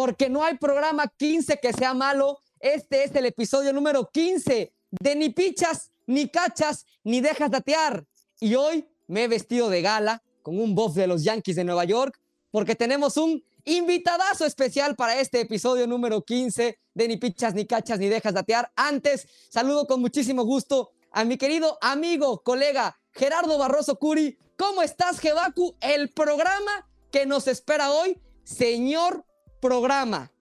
porque no hay programa 15 que sea malo. Este es el episodio número 15 de ni pichas, ni cachas, ni dejas datear. Y hoy me he vestido de gala con un buff de los Yankees de Nueva York porque tenemos un invitadazo especial para este episodio número 15 de Ni Pichas, Ni Cachas, Ni Dejas Datear. Antes, saludo con muchísimo gusto a mi querido amigo, colega Gerardo Barroso Curi. ¿Cómo estás, Jebaku? El programa que nos espera hoy, señor programa.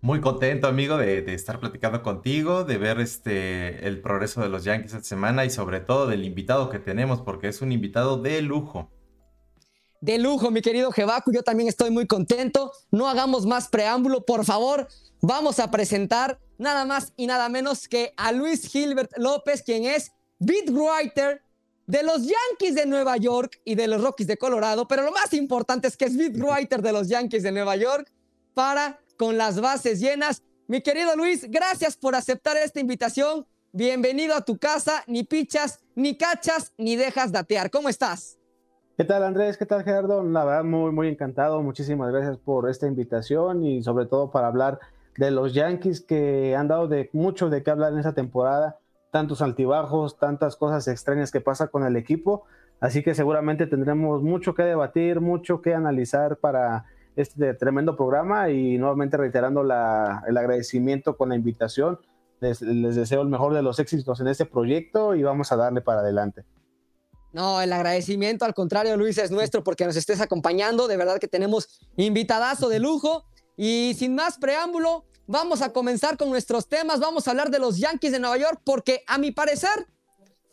Muy contento, amigo, de, de, estar platicando contigo, de ver este el progreso de los Yankees esta semana y sobre todo del invitado que tenemos, porque es un invitado de lujo de lujo, mi querido Jebaku. Yo también estoy muy contento. No hagamos más preámbulo, por favor. Vamos a presentar nada más y nada menos que a Luis Gilbert López, quien es beat writer de los Yankees de Nueva York y de los Rockies de Colorado. Pero lo más importante es que es writer de los Yankees de Nueva York para con las bases llenas. Mi querido Luis, gracias por aceptar esta invitación. Bienvenido a tu casa. Ni pichas, ni cachas, ni dejas datear. ¿Cómo estás? ¿Qué tal Andrés? ¿Qué tal Gerardo? La verdad, muy, muy encantado. Muchísimas gracias por esta invitación y sobre todo para hablar de los Yankees que han dado de mucho de qué hablar en esta temporada, tantos altibajos, tantas cosas extrañas que pasa con el equipo. Así que seguramente tendremos mucho que debatir, mucho que analizar para este tremendo programa y nuevamente reiterando la, el agradecimiento con la invitación. Les, les deseo el mejor de los éxitos en este proyecto y vamos a darle para adelante. No, el agradecimiento al contrario, Luis, es nuestro porque nos estés acompañando. De verdad que tenemos invitadazo de lujo. Y sin más preámbulo, vamos a comenzar con nuestros temas. Vamos a hablar de los Yankees de Nueva York porque a mi parecer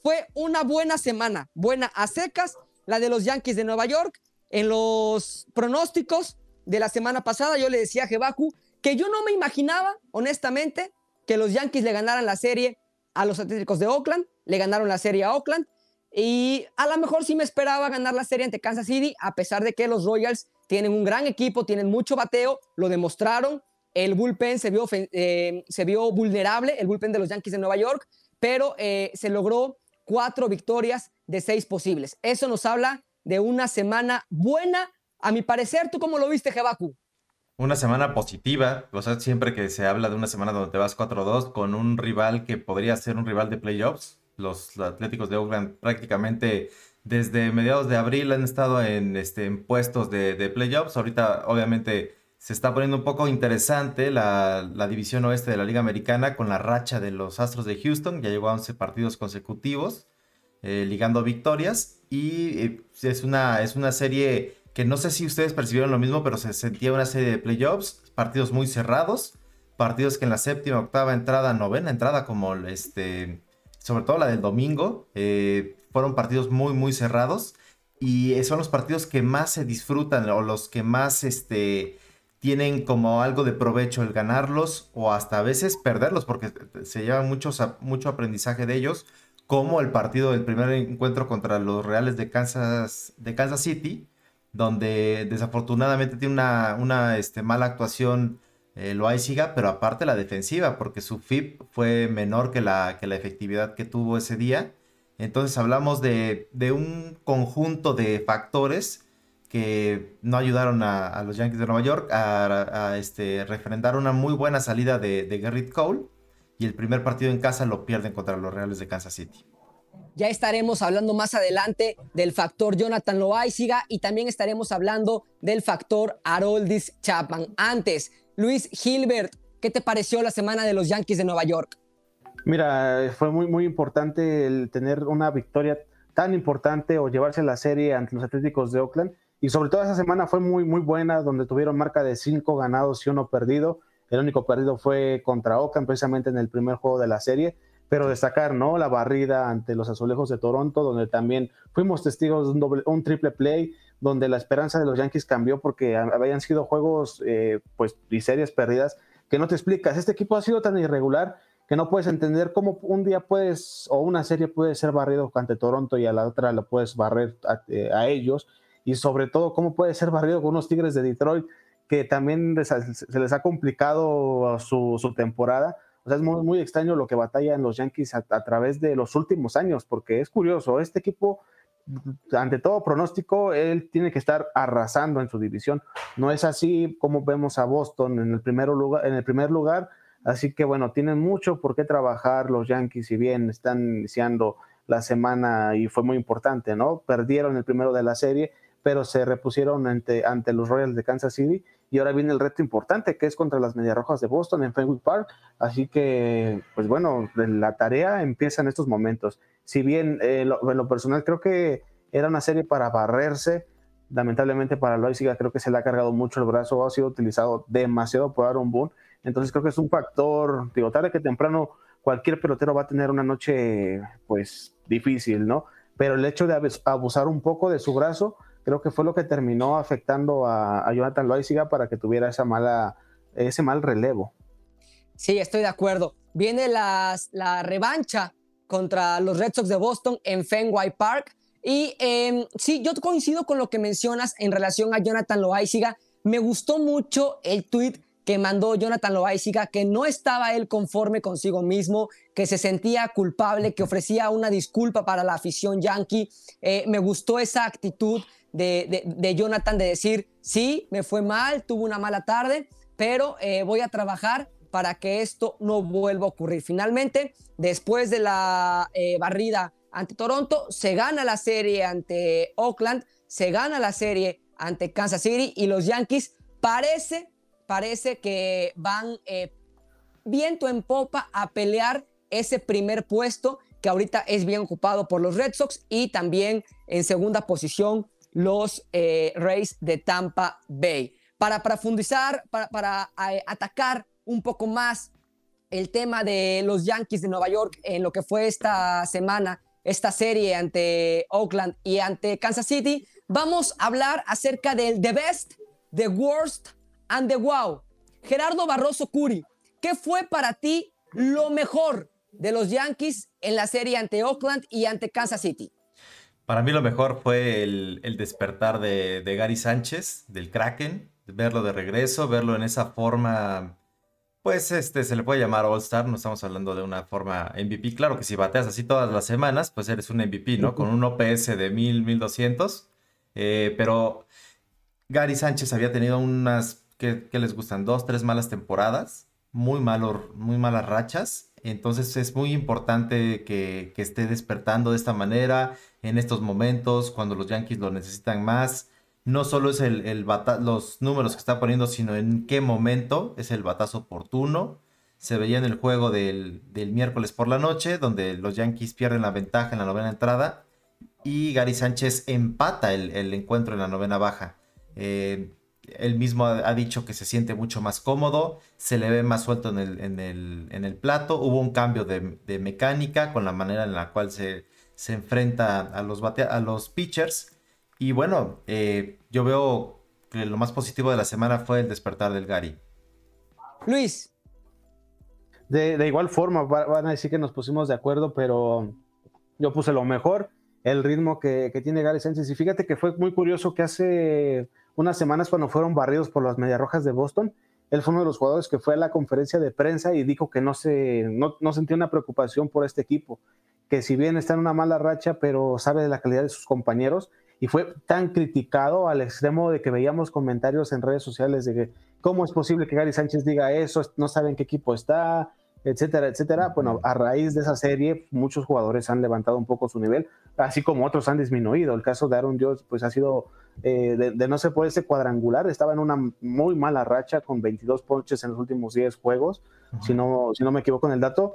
fue una buena semana, buena a secas, la de los Yankees de Nueva York. En los pronósticos de la semana pasada yo le decía a Jebaku que yo no me imaginaba, honestamente, que los Yankees le ganaran la serie a los Atléticos de Oakland, le ganaron la serie a Oakland y a lo mejor sí me esperaba ganar la serie ante Kansas City, a pesar de que los Royals tienen un gran equipo, tienen mucho bateo, lo demostraron. El bullpen se vio, eh, se vio vulnerable, el bullpen de los Yankees de Nueva York, pero eh, se logró cuatro victorias de seis posibles. Eso nos habla de una semana buena. A mi parecer, ¿tú cómo lo viste, Jebaku? Una semana positiva, o sea, siempre que se habla de una semana donde te vas 4-2 con un rival que podría ser un rival de playoffs, los Atléticos de Oakland prácticamente desde mediados de abril han estado en, este, puestos de, playoffs. Ahorita obviamente se está poniendo un poco interesante la, división oeste de la Liga Americana con la racha de los Astros de Houston. Ya llegó a 11 partidos consecutivos, eh, ligando victorias. Y eh, es, una, es una serie que no sé si ustedes percibieron lo mismo, pero se sentía una serie de playoffs, partidos muy cerrados, partidos que en la séptima, octava entrada, novena entrada, como este sobre todo la del domingo, eh, fueron partidos muy, muy cerrados y son los partidos que más se disfrutan o los que más este, tienen como algo de provecho el ganarlos o hasta a veces perderlos porque se lleva mucho, aprendizaje de ellos, como el partido del primer encuentro contra los Reales de Kansas, de Kansas City, donde desafortunadamente tiene una, una este, mala actuación eh, pero aparte la defensiva, porque su FIP fue menor que la, que la efectividad que tuvo ese día. Entonces hablamos de, un conjunto de factores que no ayudaron a, los Yankees de Nueva York a, este, refrendar una muy buena salida de, de Garrett Cole y el primer partido en casa lo pierden contra los Reales de Kansas City. Ya estaremos hablando más adelante del factor Jonathan Loaiziga y también estaremos hablando del factor Haroldis Chapman. Antes, Luis Gilbert, ¿qué te pareció la semana de los Yankees de Nueva York? Mira, fue muy, muy importante el tener una victoria tan importante o llevarse la serie ante los Atléticos de Oakland. Y sobre todo esa semana fue muy, muy buena, donde tuvieron marca de cinco ganados y uno perdido. El único perdido fue contra Oakland, precisamente en el primer juego de la serie. Pero destacar, ¿no? La barrida ante los Azulejos de Toronto, donde también fuimos testigos de un, doble, un triple play donde la esperanza de los Yankees cambió porque habían sido juegos eh, pues, y series perdidas que no te explicas. Este equipo ha sido tan irregular que no puedes entender cómo un día puedes, o una serie puede ser barrido ante Toronto y a la otra lo puedes barrer a, eh, ellos, y sobre todo cómo puede ser barrido con unos Tigres de Detroit que también se les ha complicado su, temporada. O sea, es muy, extraño lo que batallan los Yankees a, a, través de los últimos años, porque es curioso, este equipo ante todo pronóstico, él tiene que estar arrasando en su división. No es así como vemos a Boston en el, primer lugar, en el primer lugar. Así que bueno, tienen mucho por qué trabajar los Yankees, si bien están iniciando la semana y fue muy importante, ¿no? Perdieron el primero de la serie, pero se repusieron ante, ante los Royals de Kansas City y ahora viene el reto importante que es contra las Medias Rojas de Boston en Fenway Park. Así que, pues bueno, la tarea empieza en estos momentos. Si bien eh, en lo personal creo que era una serie para barrerse, lamentablemente para Loisiga creo que se le ha cargado mucho el brazo, ha sido utilizado demasiado por Aaron Boone. Entonces creo que es un factor, digo, tarde que temprano cualquier pelotero va a tener una noche pues difícil, ¿no? Pero el hecho de abusar un poco de su brazo, creo que fue lo que terminó afectando a, Jonathan Loaiziga para que tuviera esa mala, ese mal relevo. Sí, estoy de acuerdo. Viene la revancha contra los Red Sox de Boston en Fenway Park. Y em, sí, yo coincido con lo que mencionas en relación a Jonathan Loaiziga. Me gustó mucho el tweet que mandó Jonathan Loaiziga, que no estaba él conforme consigo mismo, que se sentía culpable, que ofrecía una disculpa para la afición yankee. Eh, me gustó esa actitud de, Jonathan de decir, sí, me fue mal, tuve una mala tarde, pero eh, voy a trabajar para que esto no vuelva a ocurrir. Finalmente, después de la eh, barrida ante Toronto, se gana la serie ante Oakland, se gana la serie ante Kansas City y los Yankees parece parece que van eh, viento en popa a pelear ese primer puesto que ahorita es bien ocupado por los Red Sox y también en segunda posición los eh, Rays de Tampa Bay. Para profundizar, para, para eh, atacar un poco más el tema de los Yankees de Nueva York en lo que fue esta semana, esta serie ante Oakland y ante Kansas City, vamos a hablar acerca del The Best, The Worst and the wow. Gerardo Barroso Curi, ¿qué fue para ti lo mejor de los Yankees en la serie ante Oakland y ante Kansas City? Para mí lo mejor fue el, despertar de, Gary Sánchez, del Kraken, verlo de regreso, verlo en esa forma, pues este se le puede llamar All-Star, no estamos hablando de una forma MVP. Claro que si bateas así todas las semanas, pues eres un MVP, ¿no? Con un OPS de 1000, 1200. Eh, pero Gary Sánchez había tenido unas que, les gustan dos, tres malas temporadas, muy, malo, muy malas rachas. Entonces es muy importante que, esté despertando de esta manera en estos momentos, cuando los Yankees lo necesitan más. No solo es el, el los números que está poniendo, sino en qué momento es el batazo oportuno. Se veía en el juego del, miércoles por la noche, donde los Yankees pierden la ventaja en la novena entrada y Gary Sánchez empata el, encuentro en la novena baja. Eh, él mismo ha, dicho que se siente mucho más cómodo, se le ve más suelto en el, plato. Hubo un cambio de, mecánica con la manera en la cual se, enfrenta a los, a los pitchers. Y bueno, eh, yo veo que lo más positivo de la semana fue el despertar del Gary. Luis. De, igual forma, van a decir que nos pusimos de acuerdo, pero yo puse lo mejor, el ritmo que, que tiene Gary Sánchez. Y fíjate que fue muy curioso que hace unas semanas cuando fueron barridos por las Medias Rojas de Boston. Él fue uno de los jugadores que fue a la conferencia de prensa y dijo que no, se, no, no sentía una preocupación por este equipo, que si bien está en una mala racha, pero sabe de la calidad de sus compañeros. Y fue tan criticado al extremo de que veíamos comentarios en redes sociales de que cómo es posible que Gary Sánchez diga eso, no saben qué equipo está, etcétera, etcétera. Bueno, a raíz de esa serie, muchos jugadores han levantado un poco su nivel, así como otros han disminuido. El caso de Aaron Jones, pues ha sido eh, de, no ser por ese cuadrangular, estaba en una muy mala racha con 22 ponches en los últimos 10 juegos, si, no, si no me equivoco en el dato.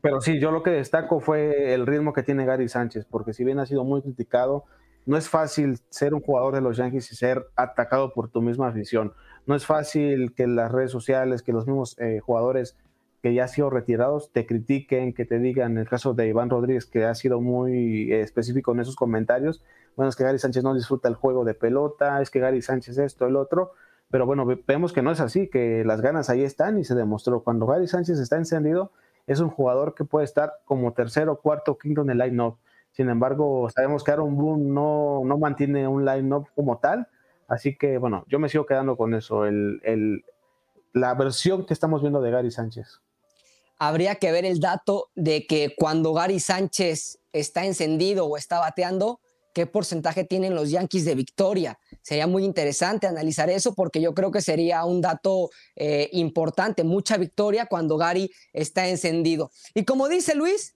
Pero sí, yo lo que destaco fue el ritmo que tiene Gary Sánchez, porque si bien ha sido muy criticado, no es fácil ser un jugador de los Yankees y ser atacado por tu misma afición. No es fácil que las redes sociales, que los mismos eh, jugadores que ya han sido retirados te critiquen, que te digan, en el caso de Iván Rodríguez, que ha sido muy eh, específico en esos comentarios, bueno, es que Gary Sánchez no disfruta el juego de pelota, es que Gary Sánchez esto, el otro, pero bueno, vemos que no es así, que las ganas ahí están y se demostró. Cuando Gary Sánchez está encendido, es un jugador que puede estar como tercero, cuarto, quinto en el line-up. Sin embargo, sabemos que Aaron Boone no, no mantiene un line-up como tal, así que bueno, yo me sigo quedando con eso, el, el, la versión que estamos viendo de Gary Sánchez habría que ver el dato de que cuando Gary Sánchez está encendido o está bateando, qué porcentaje tienen los Yankees de victoria. Sería muy interesante analizar eso porque yo creo que sería un dato eh, importante, mucha victoria cuando Gary está encendido. Y como dice Luis,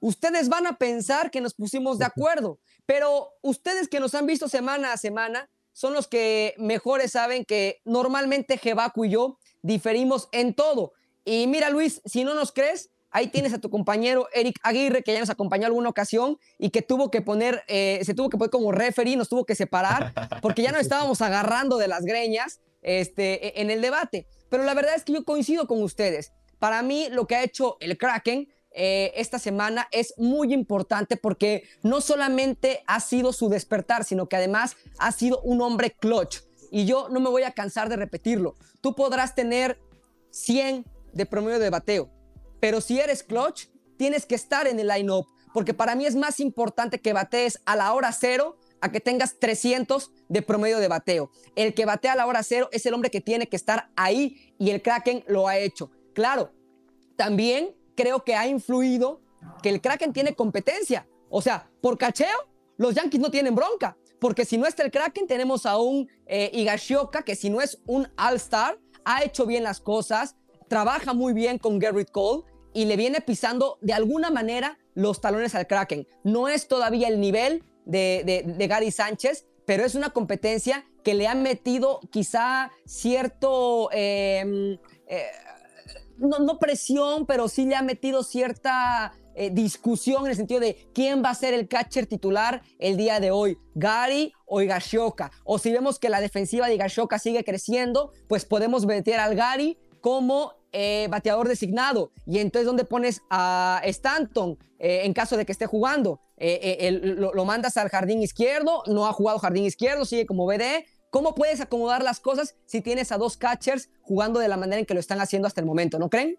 ustedes van a pensar que nos pusimos de acuerdo, pero ustedes que nos han visto semana a semana son los que mejores saben que normalmente Jebaku y yo diferimos en todo. Y mira Luis, si no nos crees, Ahí tienes a tu compañero Eric Aguirre, que ya nos acompañó alguna ocasión y que tuvo que poner, eh, se tuvo que poner como referee, nos tuvo que separar, porque ya no estábamos agarrando de las greñas este, e, en el debate. Pero la verdad es que yo coincido con ustedes. Para mí, lo que ha hecho el Kraken eh, esta semana es muy importante porque no solamente ha sido su despertar, sino que además ha sido un hombre clutch. Y yo no me voy a cansar de repetirlo. Tú podrás tener 100 de promedio de bateo, pero si eres clutch, tienes que estar en el line-up, porque para mí es más importante que batees a la hora cero a que tengas 300 de promedio de bateo. El que batea a la hora cero es el hombre que tiene que estar ahí y el Kraken lo ha hecho. Claro, también creo que ha influido que el Kraken tiene competencia. O sea, por cacheo, los Yankees no tienen bronca. Porque si no está el Kraken, tenemos a un eh, Higashioka que si no es un All-Star, ha hecho bien las cosas, trabaja muy bien con Garrett Cole y le viene pisando de alguna manera los talones al Kraken. No es todavía el nivel de, Gary Sánchez, pero es una competencia que le ha metido quizá cierto, em, eh, no, presión, pero sí le ha metido cierta eh, discusión en el sentido de quién va a ser el catcher titular el día de hoy, Gary o Higashioka. O si vemos que la defensiva de Higashioka sigue creciendo, pues podemos meter al Gary como eh, bateador designado. Y entonces, ¿dónde pones a Stanton eh, en caso de que esté jugando? Eh, lo, mandas al jardín izquierdo, no ha jugado jardín izquierdo, sigue como BD. ¿Cómo puedes acomodar las cosas si tienes a dos catchers jugando de la manera en que lo están haciendo hasta el momento? ¿No creen?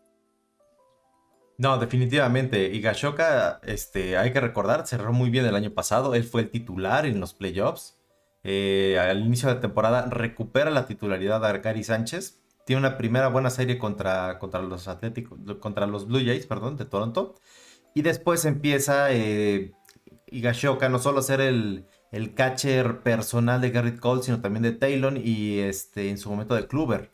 No, definitivamente. Y Gashoka, este, hay que recordar, cerró muy bien el año pasado. Él fue el titular en los playoffs. al inicio de temporada recupera la titularidad de Gary Sánchez tiene una primera buena serie contra, contra los Atléticos, contra los Blue Jays, perdón, de Toronto. Y después empieza eh, Higashoka no solo a ser el, el catcher personal de Garrett Cole, sino también de Taylor y este, en su momento de Kluber.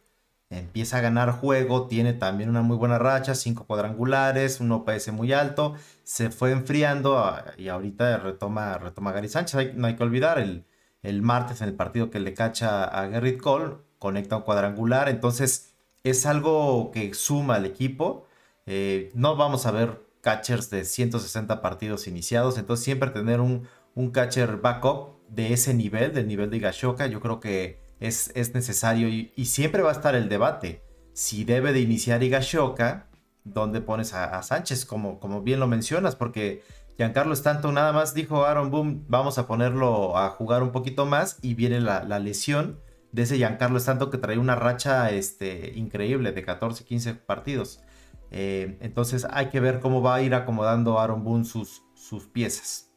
Empieza a ganar juego, tiene también una muy buena racha, cinco cuadrangulares, un OPS muy alto, se fue enfriando ah, y ahorita retoma, retoma Gary Sánchez. no hay que olvidar, el, el martes en el partido que le cacha a Garrett Cole, conecta un cuadrangular, entonces es algo que suma al equipo. Eh, no vamos a ver catchers de 160 partidos iniciados, entonces siempre tener un, un catcher backup de ese nivel, del nivel de Gashoka, yo creo que es, es necesario y, siempre va a estar el debate. Si debe de iniciar Higashoka, ¿dónde pones a, Sánchez? Como, como bien lo mencionas, porque Giancarlo Stanton nada más dijo Aaron Boom, vamos a ponerlo a jugar un poquito más y viene la, la lesión de ese Giancarlo tanto que trae una racha este, increíble de 14, 15 partidos. Eh, entonces hay que ver cómo va a ir acomodando Aaron Boone sus, sus piezas.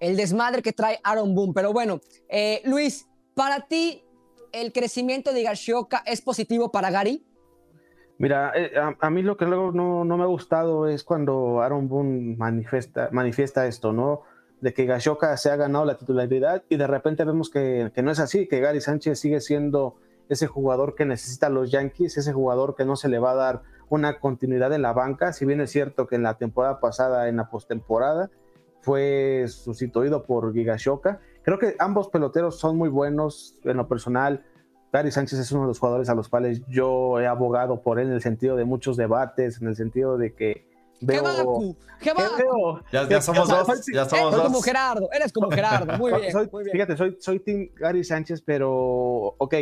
El desmadre que trae Aaron Boone. Pero bueno, eh, Luis, para ti, ¿el crecimiento de Gashioka es positivo para Gary? Mira, eh, a, mí lo que luego no, no, me ha gustado es cuando Aaron Boone manifiesta, manifiesta esto, ¿no? De que Gashoka se ha ganado la titularidad y de repente vemos que, no es así, que Gary Sánchez sigue siendo ese jugador que necesita los Yankees, ese jugador que no se le va a dar una continuidad en la banca, si bien es cierto que en la temporada pasada, en la postemporada, fue sustituido por Gigashoka. Creo que ambos peloteros son muy buenos en lo personal. Gary Sánchez es uno de los jugadores a los cuales yo he abogado por él en el sentido de muchos debates, en el sentido de que Veo, ¿Qué Ya, ya, somos dos. Ya somos dos. como Gerardo. Eres como Gerardo. Muy bien, muy bien. Fíjate, soy, soy Team Gary Sánchez, pero ok.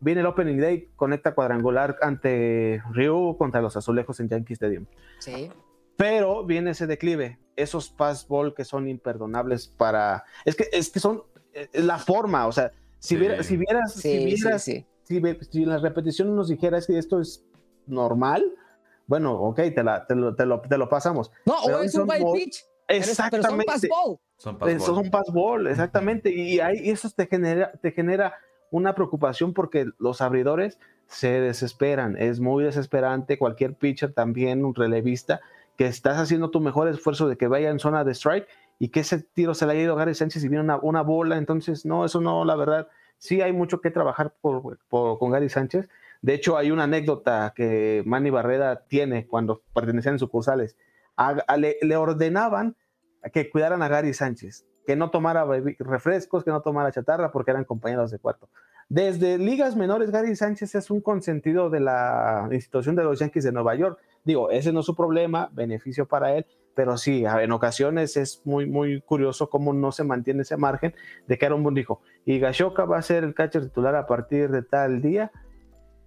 Viene el Opening Day, conecta cuadrangular ante Ryu contra los Azulejos en Yankee Stadium. Sí. Pero viene ese declive, esos pass ball que son imperdonables para. Es que, es que son eh, la forma, o sea, si, vieras, si vieras, si, vieras si, si, la repetición nos dijera es que esto es normal, bueno, ok, te, la, te, lo, te, lo, te lo, pasamos. No, o es un wild pitch. Exactamente. Pero son pass ball. Son pass Eso ball. pass ball, exactamente. Y ahí eso te genera, te genera una preocupación porque los abridores se desesperan. Es muy desesperante. Cualquier pitcher también, un relevista, que estás haciendo tu mejor esfuerzo de que vaya en zona de strike y que ese tiro se le ha ido a Gary Sánchez y viene una, una bola, entonces no, eso no, la verdad, sí hay mucho que trabajar por, con Gary Sánchez. De hecho, hay una anécdota que Manny Barreda tiene cuando pertenecían en sucursales. le, le, ordenaban que cuidaran a Gary Sánchez, que no tomara refrescos, que no tomara chatarra, porque eran compañeros de cuarto. Desde ligas menores, Gary Sánchez es un consentido de la institución de los Yankees de Nueva York. Digo, ese no es su problema, beneficio para él, pero sí, en ocasiones es muy, muy curioso cómo no se mantiene ese margen de que Aaron Boone dijo, y Gashoka va a ser el catcher titular a partir de tal día.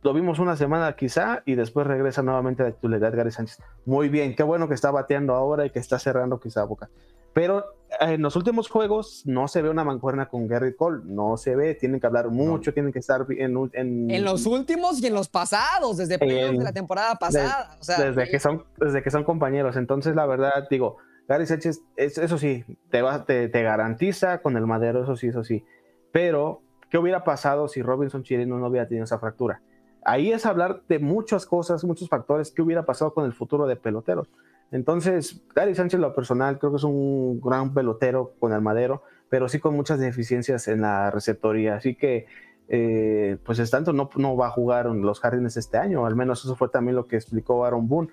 Lo vimos una semana quizá y después regresa nuevamente a la titularidad Gary Sánchez. Muy bien, qué bueno que está bateando ahora y que está cerrando quizá boca. Pero eh, en los últimos juegos no se ve una mancuerna con Gary Cole, no se ve, tienen que hablar mucho, tienen que estar en, en, los últimos y en los pasados, desde de la temporada pasada. desde, que son, desde que son compañeros. Entonces, la verdad, digo, Gary Sánchez, eso sí, te, va, te, te, garantiza con el madero, eso sí, eso sí. Pero, ¿qué hubiera pasado si Robinson Chirino no hubiera tenido esa fractura? Ahí es hablar de muchas cosas, muchos factores, ¿qué hubiera pasado con el futuro de peloteros? Entonces, Gary Sánchez, lo personal, creo que es un gran pelotero con el madero, pero sí con muchas deficiencias en la receptoría. Así que, eh, pues es tanto, no, no va a jugar en los jardines este año. Al menos eso fue también lo que explicó Aaron Boone.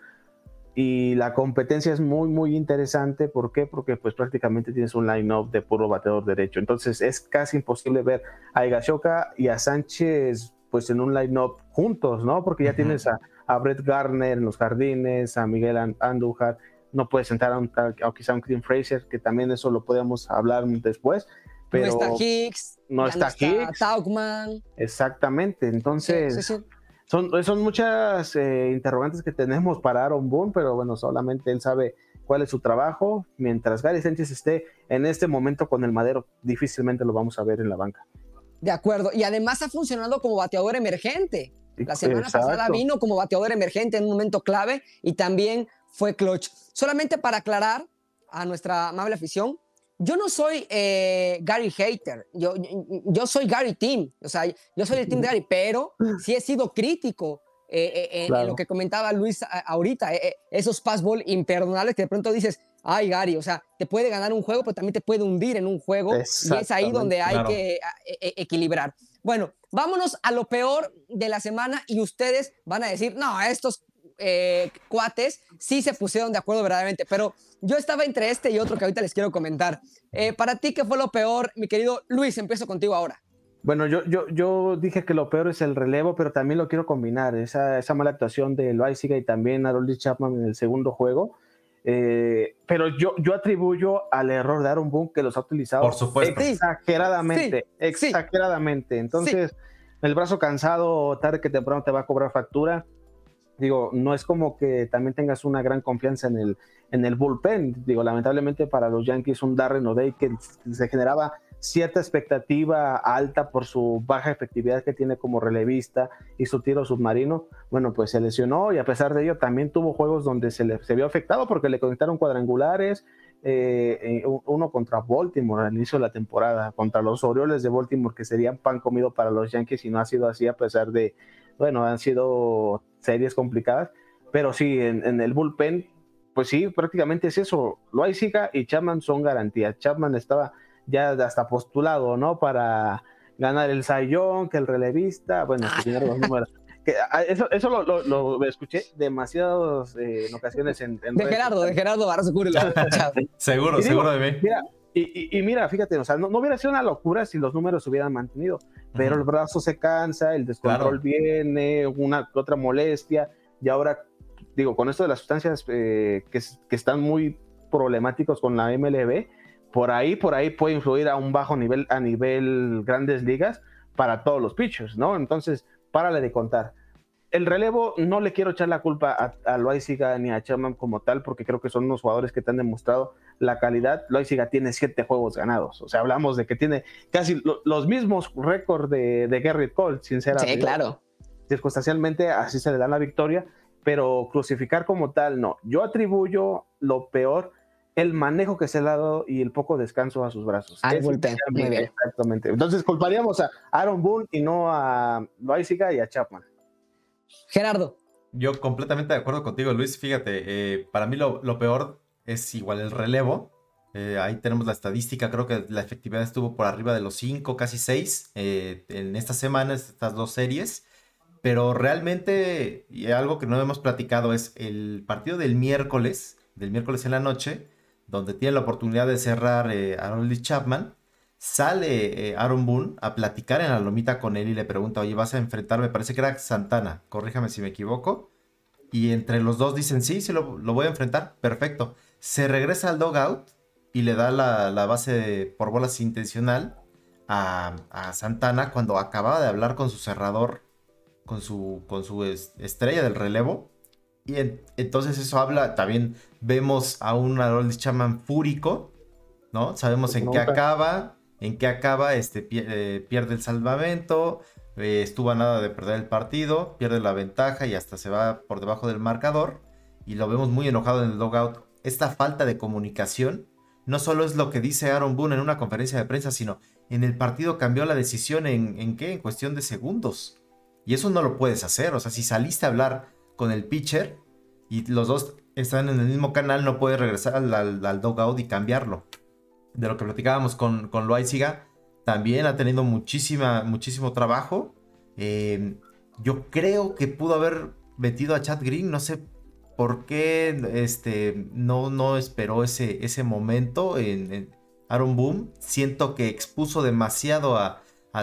Y la competencia es muy, muy interesante. ¿Por qué? Porque pues prácticamente tienes un line-up de puro bateador derecho. Entonces es casi imposible ver a Higashoka y a Sánchez pues en un line-up juntos, ¿no? Porque ya tienes a, a Brett Garner en los jardines, a Miguel Andújar, no puede sentar a, un, a quizá un Clint Fraser, que también eso lo podemos hablar después. Pero no está Hicks. No está, Hicks. Taukman. Exactamente. Entonces, Son, son muchas eh, interrogantes que tenemos para Aaron Boone, pero bueno, solamente él sabe cuál es su trabajo. Mientras Gary Sánchez esté en este momento con el madero, difícilmente lo vamos a ver en la banca. De acuerdo. Y además ha funcionado como bateador emergente. La semana pasada vino como bateador emergente en un momento clave y también fue clutch. Solamente para aclarar a nuestra amable afición, yo no soy eh, Gary Hater, yo, yo, soy Gary Team, o sea, yo soy el Team de Gary, pero sí he sido crítico eh, eh, en, lo que comentaba Luis ahorita, esos passball imperdonables que de pronto dices, ay Gary, o sea, te puede ganar un juego, pero también te puede hundir en un juego y es ahí donde hay que equilibrar. Bueno, vámonos a lo peor de la semana y ustedes van a decir, no, estos eh, cuates sí se pusieron de acuerdo verdaderamente, pero yo estaba entre este y otro que ahorita les quiero comentar. Eh, para ti, ¿qué fue lo peor, mi querido Luis? Empiezo contigo ahora. Bueno, yo, yo, yo dije que lo peor es el relevo, pero también lo quiero combinar. Esa, esa mala actuación de Loaiziga y también a Rolly Chapman en el segundo juego eh, pero yo, yo atribuyo al error de Aaron Boone que los ha utilizado exageradamente, exageradamente. Entonces, el brazo cansado, tarde que temprano te va a cobrar factura. Digo, no es como que también tengas una gran confianza en el, en el bullpen. Digo, lamentablemente para los Yankees, un Darren O'Day que se generaba cierta expectativa alta por su baja efectividad que tiene como relevista y su tiro submarino, bueno, pues se lesionó y a pesar de ello también tuvo juegos donde se, le, se vio afectado porque le conectaron cuadrangulares, eh, eh, uno contra Baltimore al inicio de la temporada, contra los Orioles de Baltimore, que serían pan comido para los Yankees y no ha sido así a pesar de, bueno, han sido series complicadas, pero sí, en, el bullpen, pues sí, prácticamente es eso. Loaiziga y Chapman son garantías. Chapman estaba ya hasta postulado, ¿no? Para ganar el Sayón, que el relevista, bueno, que los números. Que, ah, eso eso lo, lo, escuché demasiadas eh, en ocasiones en, de Gerardo, de Gerardo Barroso Seguro, seguro de mí. Mira, y, y, mira, fíjate, o sea, no, hubiera sido una locura si los números se hubieran mantenido, pero el brazo se cansa, el descontrol viene, una otra molestia, y ahora, digo, con esto de las sustancias eh, que, que están muy problemáticos con la MLB, por ahí, por ahí puede influir a un bajo nivel, a nivel grandes ligas para todos los pitchers, ¿no? Entonces, párale de contar. El relevo, no le quiero echar la culpa a, a Loaiziga ni a Chapman como tal, porque creo que son unos jugadores que te han demostrado la calidad. Loaiziga tiene siete juegos ganados. O sea, hablamos de que tiene casi los mismos récords de, de Gary Cole, sinceramente. Sí, claro. Circunstancialmente, así se le da la victoria, pero crucificar como tal, no. Yo atribuyo lo peor el manejo que se le ha dado y el poco descanso a sus brazos. Exactamente. Entonces culparíamos a Aaron Boone y no a Loaiziga y a Chapman. Gerardo. Yo completamente de acuerdo contigo, Luis. Fíjate, eh, para mí lo, peor es igual el relevo, Eh, ahí tenemos la estadística, creo que la efectividad estuvo por arriba de los 5, casi 6 eh, en estas semanas, estas dos series. Pero realmente, y algo que no hemos platicado es el partido del miércoles, del miércoles en la noche, donde tiene la oportunidad de cerrar eh, Lee Chapman. Sale eh, Aaron Boone a platicar en la lomita con él y le pregunta, oye, vas a enfrentar, me parece que era Santana, corríjame si me equivoco. Y entre los dos dicen, sí, sí, lo, voy a enfrentar, perfecto. Se regresa al dogout y le da la, base por bolas intencional a, a, Santana cuando acababa de hablar con su cerrador, con su, con su estrella del relevo. Y entonces eso habla, también vemos a un Harold Chaman fúrico, ¿no? Sabemos en qué acaba, en qué acaba, este, eh, pierde el salvamento, eh, estuvo a nada de perder el partido, pierde la ventaja y hasta se va por debajo del marcador. Y lo vemos muy enojado en el logout. Esta falta de comunicación no solo es lo que dice Aaron Boone en una conferencia de prensa, sino en el partido cambió la decisión en, en qué? En cuestión de segundos. Y eso no lo puedes hacer. O sea, si saliste a hablar con el pitcher y los dos están en el mismo canal, no puedes regresar al, al, dogout y cambiarlo. De lo que platicábamos con, con también ha tenido muchísima, muchísimo trabajo. Eh, yo creo que pudo haber metido a Chad Green, no sé por qué este, no, no esperó ese, ese momento en, Aaron Boom. Siento que expuso demasiado a, a.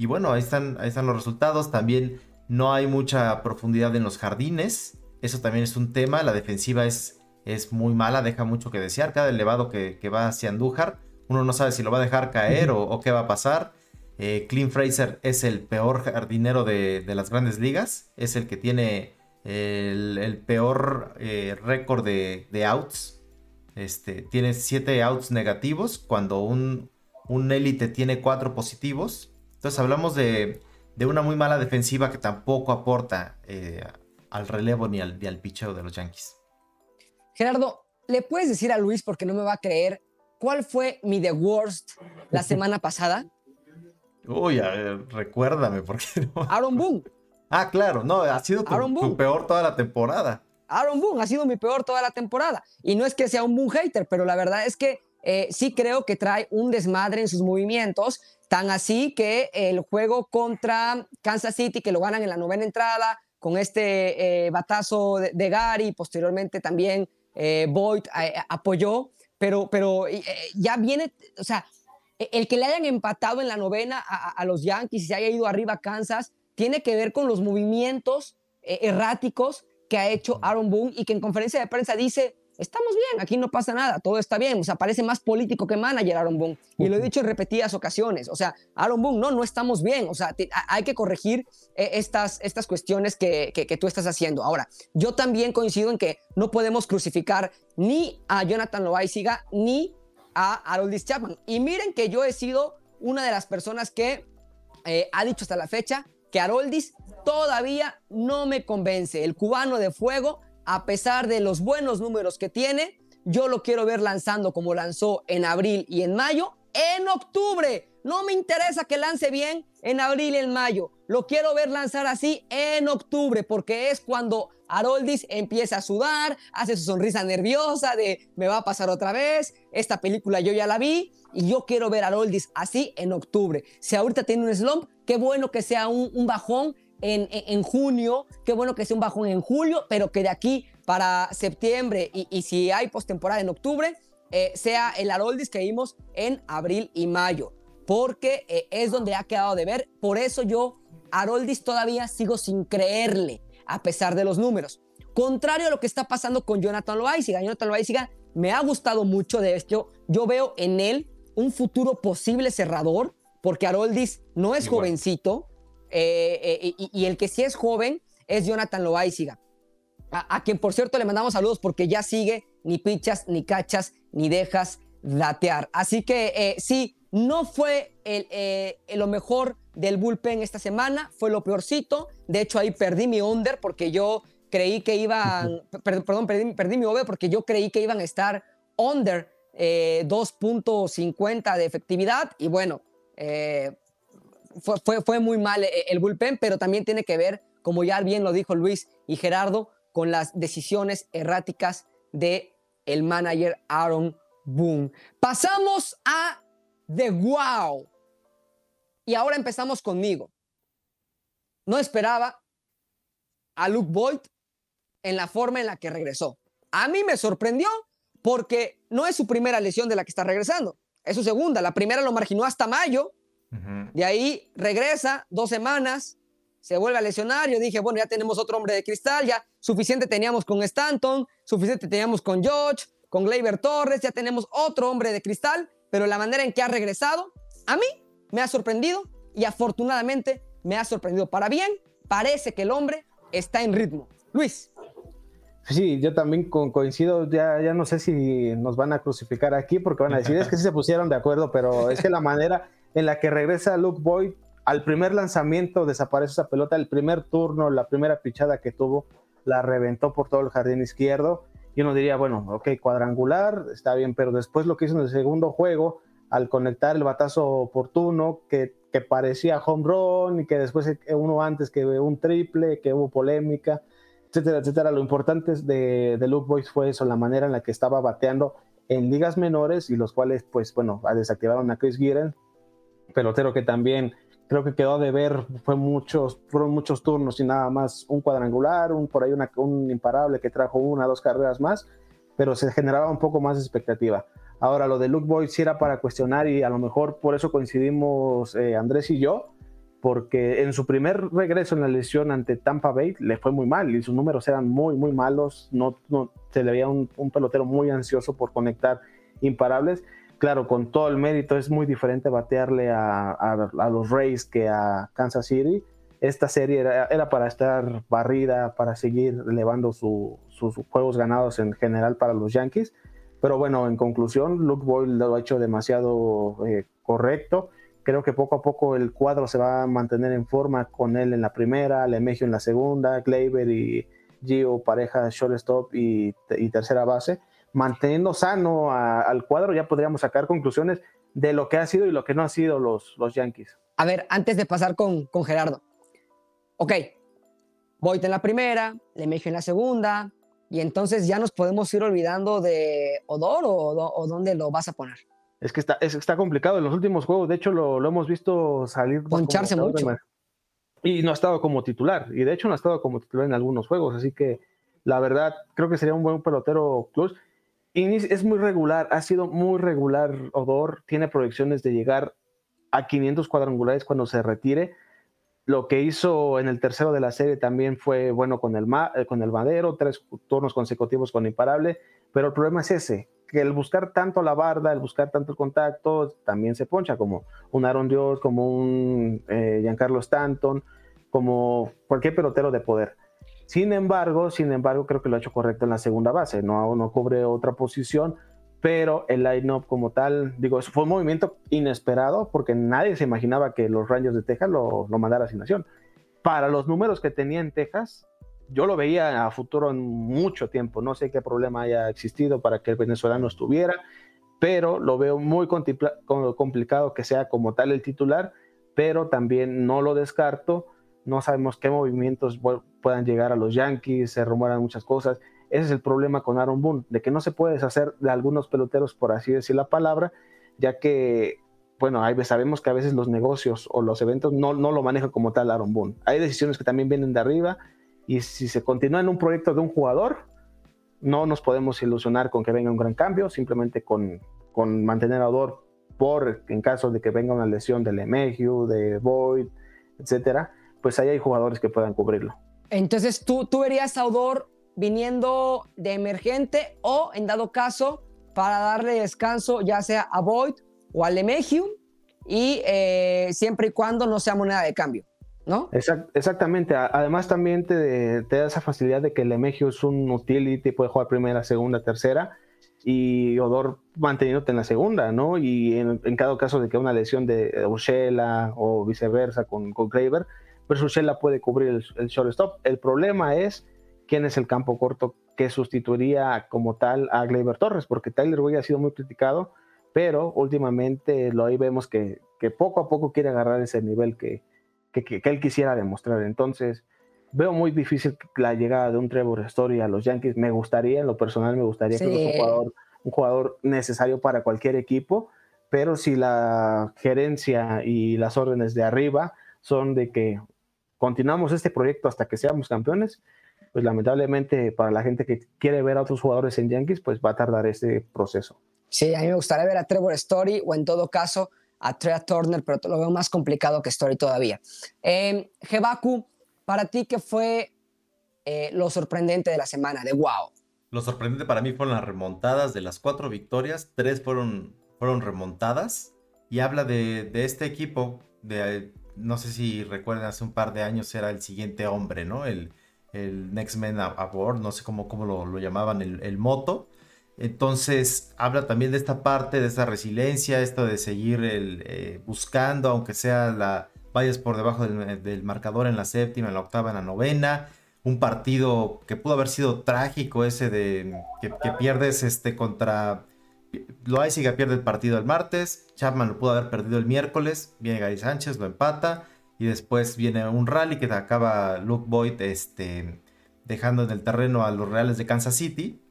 Y bueno, ahí están, ahí están los resultados. También no hay mucha profundidad en los jardines. Eso también es un tema. La defensiva es, es muy mala, deja mucho que desear. Cada elevado que, va hacia Andújar, uno no sabe si lo va a dejar caer o, qué va a pasar. Eh, Clint Fraser es el peor jardinero de, las grandes ligas. Es el que tiene el, peor eh, récord de, outs. Este, tiene 7 outs negativos cuando un, un élite tiene 4 positivos. Entonces hablamos de, una muy mala defensiva que tampoco aporta eh, al relevo ni al, ni picheo de los Yankees. Gerardo, ¿le puedes decir a Luis, porque no me va a creer, cuál fue mi The Worst la semana pasada? Uy, a ver, recuérdame, porque no. Aaron Boone. Ah, claro, no, ha sido tu, peor toda la temporada. Aaron Boone ha sido mi peor toda la temporada. Y no es que sea un Boone hater, pero la verdad es que eh, sí creo que trae un desmadre en sus movimientos, tan así que el juego contra Kansas City, que lo ganan en la novena entrada, con este eh, batazo de, Gary, posteriormente también eh, Boyd apoyó, pero, pero ya viene, o sea, e, el que le hayan empatado en la novena a, los Yankees y se haya ido arriba a Kansas, tiene que ver con los movimientos erráticos que ha hecho Aaron Boone y que en conferencia de prensa dice, estamos bien, aquí no pasa nada, todo está bien. O sea, parece más político que manager Aaron Boone. Y lo he dicho en repetidas ocasiones. O sea, Aaron Boone, no, no estamos bien. O sea, hay que corregir eh, estas, estas cuestiones que, que, tú estás haciendo. Ahora, yo también coincido en que no podemos crucificar ni a Jonathan Loaiziga ni a Haroldis Chapman. Y miren que yo he sido una de las personas que eh, ha dicho hasta la fecha que Haroldis todavía no me convence. El cubano de fuego a pesar de los buenos números que tiene, yo lo quiero ver lanzando como lanzó en abril y en mayo, en octubre. No me interesa que lance bien en abril y en mayo. Lo quiero ver lanzar así en octubre, porque es cuando Haroldis empieza a sudar, hace su sonrisa nerviosa de me va a pasar otra vez, esta película yo ya la vi y yo quiero ver a Haroldis así en octubre. Si ahorita tiene un slump, qué bueno que sea un, un bajón en, junio, qué bueno que sea un bajón en julio, pero que de aquí para septiembre y, si hay postemporada en octubre, eh, sea el Haroldis que vimos en abril y mayo, porque eh, es donde ha quedado de ver. Por eso yo, Haroldis, todavía sigo sin creerle, a pesar de los números. Contrario a lo que está pasando con Jonathan Loaiziga. Jonathan Loaiziga me ha gustado mucho de esto. Yo veo en él un futuro posible cerrador, porque Haroldis no es jovencito, eh, eh, y, el que sí es joven es Jonathan Loaiziga, a, a, quien por cierto le mandamos saludos porque ya sigue ni pichas, ni cachas, ni dejas datear. Así que eh, sí, no fue el, lo mejor del bullpen esta semana, fue lo peorcito. De hecho, ahí perdí mi under porque yo creí que iban, perdón, perdí, mi over porque yo creí que iban a estar under 2.50 de efectividad y bueno, fue, fue, muy mal eh, el bullpen, pero también tiene que ver, como ya bien lo dijo Luis y Gerardo, con las decisiones erráticas de el manager Aaron Boom. Pasamos a The Wow. Y ahora empezamos conmigo. No esperaba a Luke Boyd en la forma en la que regresó. A mí me sorprendió porque no es su primera lesión de la que está regresando, es su segunda. La primera lo marginó hasta mayo, de ahí regresa dos semanas, se vuelve a lesionar. Yo dije, bueno, ya tenemos otro hombre de cristal, ya suficiente teníamos con Stanton, suficiente teníamos con George, con Gleyber Torres, ya tenemos otro hombre de cristal, pero la manera en que ha regresado, a mí me ha sorprendido y afortunadamente me ha sorprendido para bien. Parece que el hombre está en ritmo. Luis. Sí, yo también coincido, ya, ya no sé si nos van a crucificar aquí porque van a decir, es que sí se pusieron de acuerdo, pero es que la manera en la que regresa Luke Boyd al primer lanzamiento desaparece esa pelota, el primer turno, la primera pichada que tuvo, la reventó por todo el jardín izquierdo. Y uno diría, bueno, ok, cuadrangular, está bien, pero después lo que hizo en el segundo juego, al conectar el batazo oportuno, que, que parecía home run y que después uno antes que un triple, que hubo polémica, etcétera, etcétera. Lo importante de, de Luke Boyce fue eso, la manera en la que estaba bateando en ligas menores y los cuales, pues bueno, desactivaron a Chris Guerin, pelotero que también creo que quedó de ver, fue muchos, fueron muchos turnos y nada más un cuadrangular, un por ahí un imparable que trajo una, dos carreras más, pero se generaba un poco más de expectativa. Ahora, lo de Luke Boyd sí era para cuestionar y a lo mejor por eso coincidimos eh, Andrés y yo, porque en su primer regreso en la lesión ante Tampa Bay le fue muy mal y sus números eran muy, muy malos. No, no se le veía un, un pelotero muy ansioso por conectar imparables. Claro, con todo el mérito es muy diferente batearle a, los Rays que a Kansas City. Esta serie era, para estar barrida, para seguir elevando su, sus juegos ganados en general para los Yankees. Pero bueno, en conclusión, Luke Boyle lo ha hecho demasiado eh, correcto Creo que poco a poco el cuadro se va a mantener en forma con él en la primera, Lemegio en la segunda, Gleyber y Gio pareja shortstop y tercera base. Manteniendo sano al cuadro ya podríamos sacar conclusiones de lo que ha sido y lo que no ha sido los, los Yankees. A ver, antes de pasar con, con Gerardo. Ok, Voigt en la primera, Lemegio en la segunda, y entonces ya nos podemos ir olvidando de Odor o, o dónde lo vas a poner. Es que está, está complicado en los últimos juegos. De hecho, lo, hemos visto salir. Poncharse mucho. Y no ha estado como titular. Y de hecho, no ha estado como titular en algunos juegos. Así que la verdad, creo que sería un buen pelotero plus. Es muy regular. Ha sido muy regular Odor. Tiene proyecciones de llegar a 500 cuadrangulares cuando se retire. Lo que hizo en el tercero de la serie también fue bueno con el, eh, con el Madero, tres turnos consecutivos con imparable. Pero el problema es ese que el buscar tanto la barda, el buscar tanto el contacto, también se poncha, como un Aaron Dios, como un eh, Giancarlo Stanton, como cualquier pelotero de poder. Sin embargo, sin embargo, creo que lo ha hecho correcto en la segunda base, no, no cubre otra posición, pero el line-up como tal, digo, fue un movimiento inesperado porque nadie se imaginaba que los Rangers de Texas lo, lo mandara a asignación. Para los números que tenía en Texas, yo lo veía a futuro en mucho tiempo. No sé qué problema haya existido para que el venezolano estuviera, pero lo veo muy complicado que sea como tal el titular, pero también no lo descarto. No sabemos qué movimientos puedan llegar a los Yankees, se rumoran muchas cosas. Ese es el problema con Aaron Boone, de que no se puede deshacer de algunos peloteros, por así decir la palabra, ya que, bueno, sabemos que a veces los negocios o los eventos no, no lo manejan como tal Aaron Boone. Hay decisiones que también vienen de arriba, y si se continúa en un proyecto de un jugador, no nos podemos ilusionar con que venga un gran cambio, simplemente con, con mantener a Odor por, en caso de que venga una lesión de Lemegio, de Boyd, etcétera, pues ahí hay jugadores que puedan cubrirlo. Entonces, ¿tú, tú verías a Odor viniendo de emergente o, en dado caso, para darle descanso ya sea a Boyd o a Lemegio y eh, siempre y cuando no sea moneda de cambio? ¿no? exactamente. Además también te, da esa facilidad de que el Emegio es un utility, puede jugar primera, segunda, tercera y Odor manteniéndote en la segunda, ¿no? Y en, cada caso de que una lesión de Urshela o viceversa con, con Kraber, pues Urshela puede cubrir el, el, shortstop. El problema es quién es el campo corto que sustituiría como tal a Gleyber Torres, porque Tyler Way ha sido muy criticado, pero últimamente lo ahí vemos que, que poco a poco quiere agarrar ese nivel que, que, él quisiera demostrar. Entonces, veo muy difícil la llegada de un Trevor Story a los Yankees. Me gustaría, en lo personal, me gustaría que un jugador un jugador necesario para cualquier equipo, pero si la gerencia y las órdenes de arriba son de que continuamos este proyecto hasta que seamos campeones, pues lamentablemente para la gente que quiere ver a otros jugadores en Yankees, pues va a tardar este proceso. Sí, a mí me gustaría ver a Trevor Story o en todo caso a Trea Turner, pero lo veo más complicado que Story todavía. Eh, para ti, ¿qué fue eh, lo sorprendente de la semana, de wow? Lo sorprendente para mí fueron las remontadas de las cuatro victorias, tres fueron, fueron remontadas y habla de, de este equipo, de, no sé si recuerdan, hace un par de años era el siguiente hombre, ¿no? El, el Next Man Award, no sé cómo, cómo lo, lo llamaban, el, el, moto. Entonces habla también de esta parte, de esta resiliencia, esto de seguir el, eh, buscando, aunque sea la vayas por debajo del, del, marcador en la séptima, en la octava, en la novena. Un partido que pudo haber sido trágico ese de que, que pierdes este contra Loaiziga pierde el partido el martes, Chapman lo pudo haber perdido el miércoles, viene Gary Sánchez, lo empata, y después viene un rally que acaba Luke Boyd este, dejando en el terreno a los Reales de Kansas City.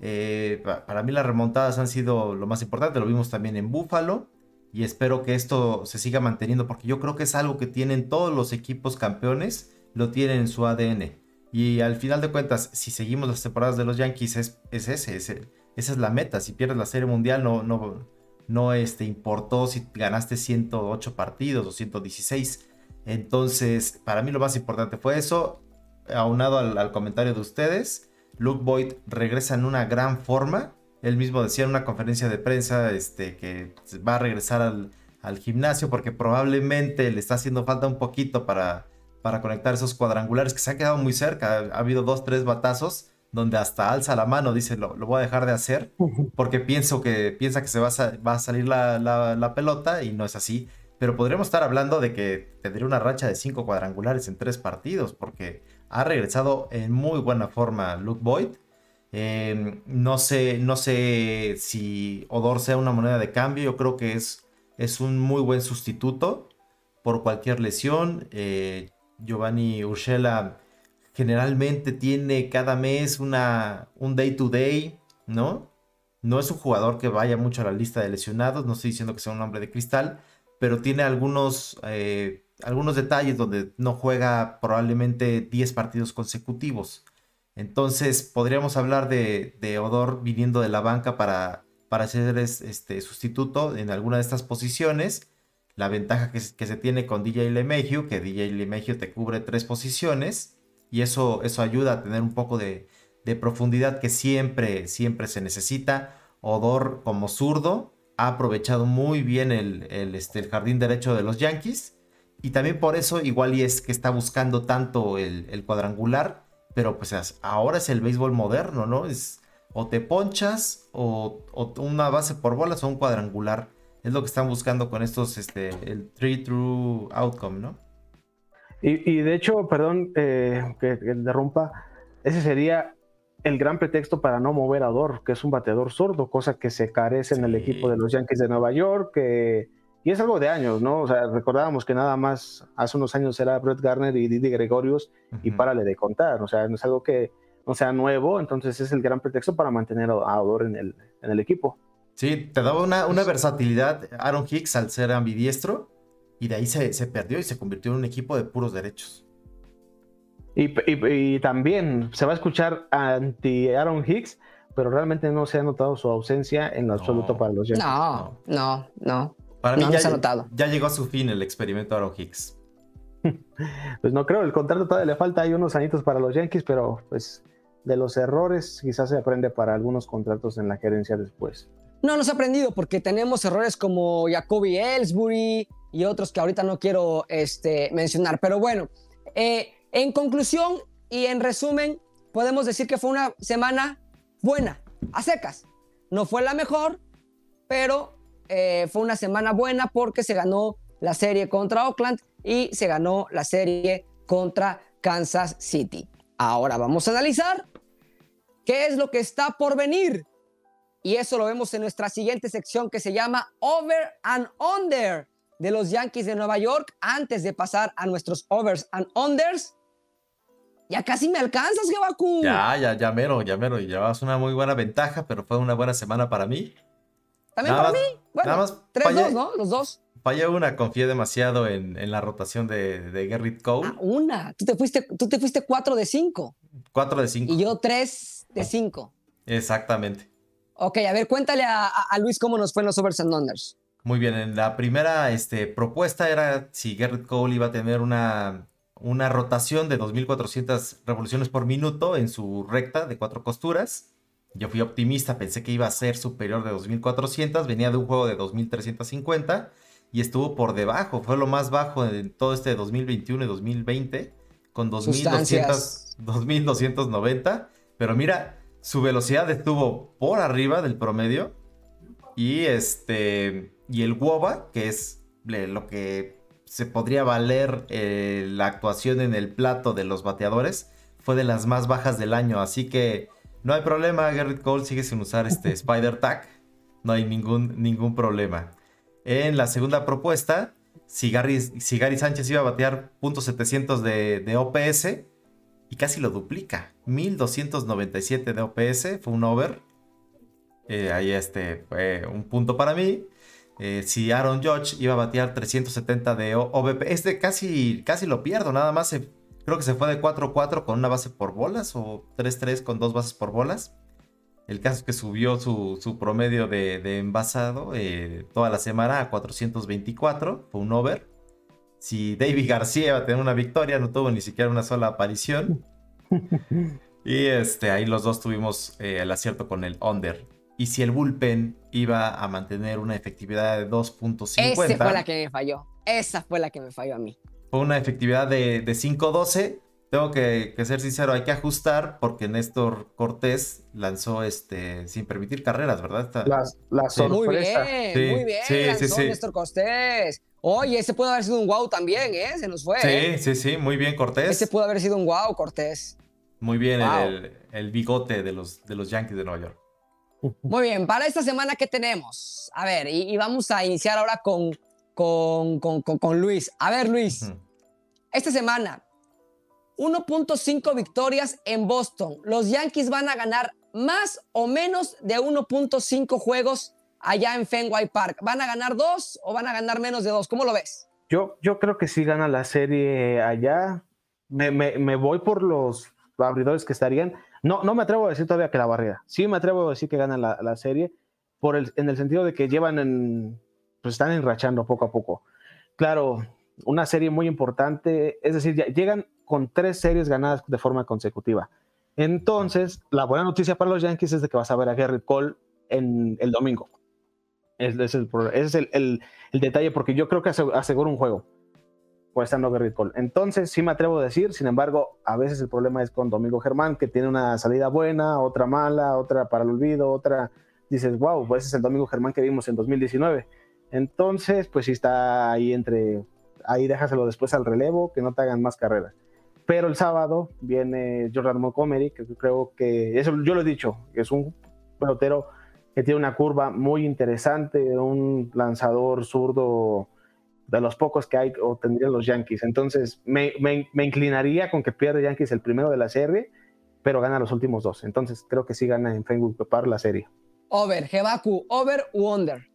Eh, para mí las remontadas han sido lo más importante, lo vimos también en Buffalo. Y espero que esto se siga manteniendo porque yo creo que es algo que tienen todos los equipos campeones, lo tienen en su ADN. Y al final de cuentas, si seguimos las temporadas de los Yankees, es, es ese, esa es la meta. Si pierdes la Serie Mundial, no, no, no este, importó si ganaste 108 partidos o 116 entonces, para mí lo más importante fue eso, aunado al, comentario de ustedes. Luke Boyd regresa en una gran forma. Él mismo decía en una conferencia de prensa este, que va a regresar al, gimnasio porque probablemente le está haciendo falta un poquito para, para conectar esos cuadrangulares que se han quedado muy cerca. Ha, habido dos, tres batazos donde hasta alza la mano, dice, lo, voy a dejar de hacer porque pienso que, piensa que se va a, va a salir la, la pelota y no es así pero podríamos estar hablando de que tendría una racha de cinco cuadrangulares en tres partidos, porque ha regresado en muy buena forma Luke Boyd. Em, no, sé, no sé si Odor sea una moneda de cambio, yo creo que es, es un muy buen sustituto por cualquier lesión. Eh, Giovanni Urshela generalmente tiene cada mes una, un day to day, ¿no? No es un jugador que vaya mucho a la lista de lesionados, no estoy diciendo que sea un hombre de cristal, pero tiene algunos, eh, algunos detalles donde no juega probablemente 10 partidos consecutivos. Entonces podríamos hablar de, de Odor viniendo de la banca para, para ser este sustituto en alguna de estas posiciones. La ventaja que, que se tiene con DJ LeMahieu, que DJ LeMahieu te cubre tres posiciones y eso, eso ayuda a tener un poco de, de profundidad que siempre, siempre se necesita. Odor como zurdo ha aprovechado muy bien el, este, el jardín derecho de los Yankees. Y también por eso igual y es que está buscando tanto el, cuadrangular. Pero pues ahora es el béisbol moderno, ¿no? Es o te ponchas o, una base por bolas o un cuadrangular. Es lo que están buscando con estos, este, el three true outcome, ¿no? Y, de hecho, perdón eh, que, que interrumpa, ese sería el gran pretexto para no mover a Dor, que es un bateador sordo, cosa que se carece en el equipo de los Yankees de Nueva York, y es algo de años, ¿no? O sea, recordábamos que nada más hace unos años era Brett Garner y Didi Gregorius, y párale de contar, o sea, no es algo que no sea nuevo, entonces es el gran pretexto para mantener a Odor en el, en el equipo. Sí, te daba una, una versatilidad Aaron Hicks al ser ambidiestro, y de ahí se, se perdió y se convirtió en un equipo de puros derechos. Y, también se va a escuchar anti Aaron Hicks, pero realmente no se ha notado su ausencia en lo absoluto para los Yankees. No, no, no. Para mí ya, se ha notado. ya llegó a su fin el experimento Aaron Hicks. pues no creo, el contrato todavía le falta, hay unos añitos para los Yankees, pero pues de los errores quizás se aprende para algunos contratos en la gerencia después. No, no se ha aprendido porque tenemos errores como Jacoby Ellsbury y otros que ahorita no quiero este, mencionar, pero bueno, eh, en conclusión y en resumen, podemos decir que fue una semana buena, a secas. No fue la mejor, pero eh, fue una semana buena porque se ganó la serie contra Oakland y se ganó la serie contra Kansas City. Ahora vamos a analizar qué es lo que está por venir. Y eso lo vemos en nuestra siguiente sección que se llama Over and Under de los Yankees de Nueva York. Antes de pasar a nuestros overs and unders, Ya casi me alcanzas, Jebaku. Ya, ya, ya mero, ya mero. Llevabas una muy buena ventaja, pero fue una buena semana para mí. También para mí. Bueno, nada más tres, dos, ¿no? Los dos. Fallé una, confié demasiado en, en la rotación de, de Gerrit Cole. Ah, una. Tú te fuiste, tú te fuiste cuatro de cinco. Cuatro de cinco. Y yo tres de cinco. Exactamente. Ok, a ver, cuéntale a, a Luis cómo nos fue en los overs and unders. Muy bien, en la primera este, propuesta era si Gerrit Cole iba a tener una, una rotación de 2.400 revoluciones por minuto en su recta de cuatro costuras. Yo fui optimista, pensé que iba a ser superior de 2.400, venía de un juego de 2.350 y estuvo por debajo, fue lo más bajo en todo este 2021 y 2020, con 2.290, pero mira, su velocidad estuvo por arriba del promedio y este y el WOBA, que es lo que se podría valer eh, la actuación en el plato de los bateadores, fue de las más bajas del año, así que no hay problema, Garrett Cole sigue sin usar este Spider Tag, no hay ningún, ningún problema. En la segunda propuesta, si Gary, si Gary Sánchez iba a batear .700 de, de OPS y casi lo duplica, 1297 de OPS, fue un over. Eh, ahí este fue un punto para mí. Eh, si Aaron Judge iba a batear 370 de OVP, este casi, casi lo pierdo, nada más creo que se fue de 4-4 con una base por bolas o 3-3 con dos bases por bolas. El caso es que subió su, promedio de, envasado eh, toda la semana a 424, fue un over. Si David García iba a tener una victoria, no tuvo ni siquiera una sola aparición. y este, ahí los dos tuvimos eh, el acierto con el under y si el bullpen iba a mantener una efectividad de 2.50. Esa fue la que me falló. Esa fue la que me falló a mí. Fue una efectividad de, de 5.12. Tengo que, ser sincero, hay que ajustar porque Néstor Cortés lanzó este sin permitir carreras, ¿verdad? la, sorpresa. Muy bien, muy bien. Sí, lanzó sí, Néstor Cortés. Oye, ese puede haber sido un wow también, ¿eh? Se nos fue. Sí, ¿eh? sí, sí, muy bien, Cortés. Ese puede haber sido un wow, Cortés. Muy bien, el, el, bigote de los, de los Yankees de Nueva York. Muy bien, para esta semana, ¿qué tenemos? A ver, y, vamos a iniciar ahora con, con, con, con, Luis. A ver, Luis, esta semana, 1.5 victorias en Boston. Los Yankees van a ganar más o menos de 1.5 juegos allá en Fenway Park. ¿Van a ganar dos o van a ganar menos de dos? ¿Cómo lo ves? Yo, yo creo que sí gana la serie allá. Me, me, me voy por los abridores que estarían. No, no me atrevo a decir todavía que la barrera. Sí me atrevo a decir que ganan la, serie por el, en el sentido de que llevan en, pues están enrachando poco a poco. Claro, una serie muy importante, es decir, llegan con tres series ganadas de forma consecutiva. Entonces, la buena noticia para los Yankees es de que vas a ver a Garrett Cole en el domingo. Ese es, el, es el, el, detalle, porque yo creo que asegura un juego por Garrett Cole. Entonces, sí me atrevo a decir, sin embargo, a veces el problema es con Domingo Germán, que tiene una salida buena, otra mala, otra para el olvido, otra, dices, wow, pues ese es el Domingo Germán que vimos en 2019. Entonces, pues sí está ahí entre, ahí déjaselo después al relevo, que no te hagan más carreras. Pero el sábado viene Jordan Montgomery, que creo que, eso yo lo he dicho, es un pelotero que tiene una curva muy interesante, un lanzador zurdo de los pocos que hay o tendrían los Yankees. Entonces, me, me, inclinaría con que pierde Yankees el primero de la serie, pero gana los últimos dos. Entonces, creo que sí gana en Fenway Park la serie. Over, Jebaku, over u under.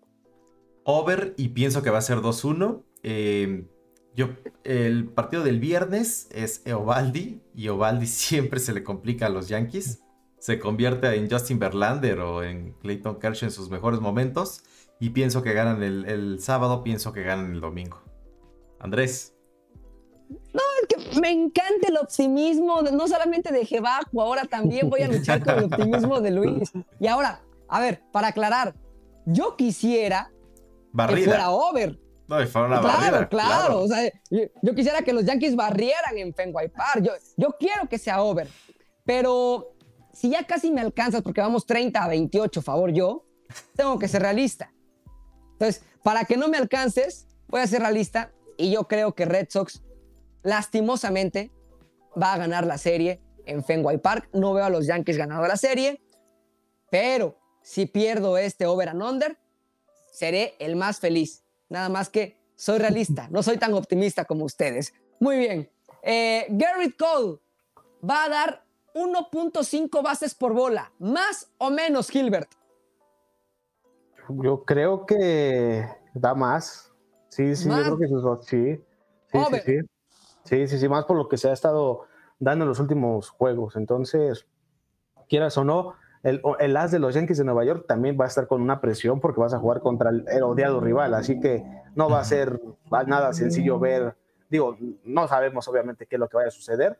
Over y pienso que va a ser 2-1. Eh, yo, el partido del viernes es Eovaldi y Eovaldi siempre se le complica a los Yankees. Se convierte en Justin Verlander o en Clayton Kershaw en sus mejores momentos. Y pienso que ganan el, sábado, pienso que ganan el domingo. Andrés. No, es que me encanta el optimismo, no solamente de Jebaco, ahora también voy a luchar con el optimismo de Luis. Y ahora, a ver, para aclarar, yo quisiera que fuera over. No, y fuera una claro, barrida. Claro, O sea, yo, quisiera que los Yankees barrieran en Fenway Park. Yo, yo quiero que sea over. Pero si ya casi me alcanzas, porque vamos 30 a 28, favor yo, tengo que ser realista. Entonces, para que no me alcances, voy a ser realista y yo creo que Red Sox, lastimosamente, va a ganar la serie en Fenway Park. No veo a los Yankees ganando la serie, pero si pierdo este over and under, seré el más feliz. Nada más que soy realista, no soy tan optimista como ustedes. Muy bien. Eh, Garrett Cole, va a dar 1.5 bases por bola, más o menos, Gilbert. Yo creo que da más. Sí, sí, yo creo que sí. Sí, sí, sí. Sí, sí, sí, más por lo que se ha estado dando en los últimos juegos. Entonces, quieras o no, el, el, as de los Yankees de Nueva York también va a estar con una presión porque vas a jugar contra el, odiado rival, así que no va a ser nada sencillo ver, digo, no sabemos obviamente qué es lo que vaya a suceder,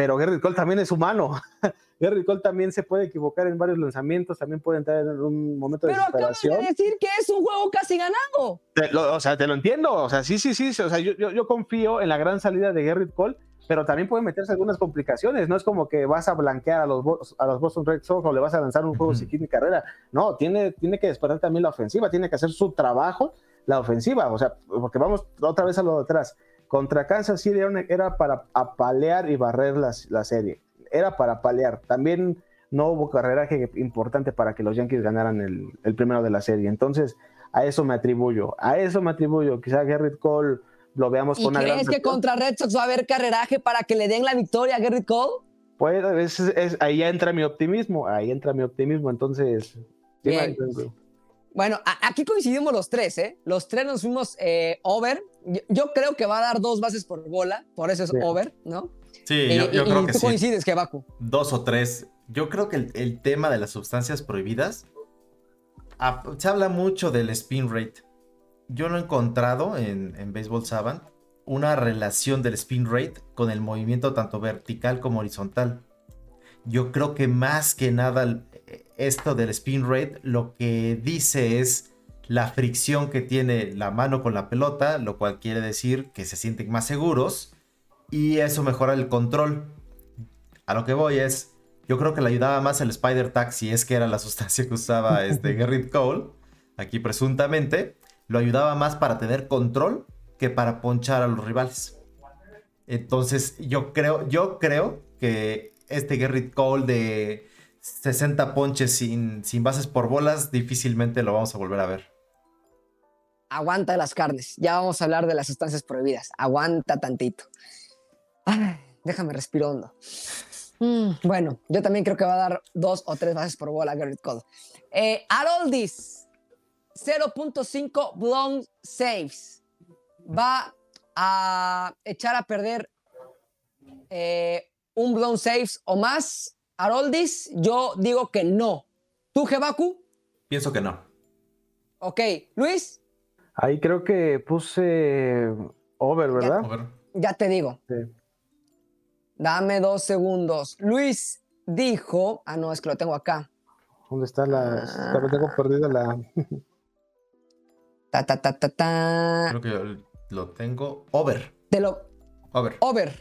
pero Gary Cole también es humano. Gary Cole también se puede equivocar en varios lanzamientos, también puede entrar en un momento de desesperación. Pero acabas de decir que es un juego casi ganado. o sea, te lo entiendo, o sea, sí, sí, sí, o sea, yo, yo, yo confío en la gran salida de Gary Cole, pero también pueden meterse algunas complicaciones. No es como que vas a blanquear a los, a los Boston Red Sox o le vas a lanzar un juego sin -huh. carrera. No, tiene, tiene que despertar también la ofensiva, tiene que hacer su trabajo la ofensiva. O sea, porque vamos otra vez a lo de atrás. Contra Kansas City era para apalear y barrer la, la serie. Era para apalear. También no hubo carreraje importante para que los Yankees ganaran el, el primero de la serie. Entonces, a eso me atribuyo. A eso me atribuyo. Quizá Garrett Cole lo veamos ¿Y con una crees que contra Red Sox va a haber carreraje para que le den la victoria a Garrett Cole? Pues es, es, ahí entra mi optimismo, ahí entra mi optimismo, entonces... Bien. Bueno, aquí coincidimos los tres, ¿eh? Los tres nos fuimos eh, over. Yo, yo, creo que va a dar dos bases por bola, por eso es sí. over, ¿no? Sí, yo, yo y, creo y que tú sí. coincides, que Baku. Dos o tres. Yo creo que el, el tema de las sustancias prohibidas, a, se habla mucho del spin rate yo no he encontrado en, en Baseball Savant una relación del spin rate con el movimiento tanto vertical como horizontal. Yo creo que más que nada esto del spin rate lo que dice es la fricción que tiene la mano con la pelota, lo cual quiere decir que se sienten más seguros y eso mejora el control. A lo que voy es, yo creo que le ayudaba más el Spider Tag si es que era la sustancia que usaba este Garrett Cole, aquí presuntamente, lo ayudaba más para tener control que para ponchar a los rivales. Entonces, yo creo, yo creo que este Garrett Cole de 60 ponches sin, sin bases por bolas, difícilmente lo vamos a volver a ver. Aguanta las carnes. Ya vamos a hablar de las sustancias prohibidas. Aguanta tantito. Déjame respiro hondo. Mm, bueno, yo también creo que va a dar dos o tres bases por bola Garrett Cole. Eh, Aroldis 0.5 blown saves. Va a echar a perder eh, un blown saves o más. Aroldis, yo digo que no. ¿Tú, Jebaku? Pienso que no. Ok, Luis. Ahí creo que puse over, ¿verdad? Ya, over. ya te digo. Sí. Dame dos segundos. Luis dijo. Ah, no, es que lo tengo acá. ¿Dónde está la.? Ah. Tengo perdida la. Ta, ta, ta, ta, ta. Creo que lo tengo over. Te lo. Over. Over.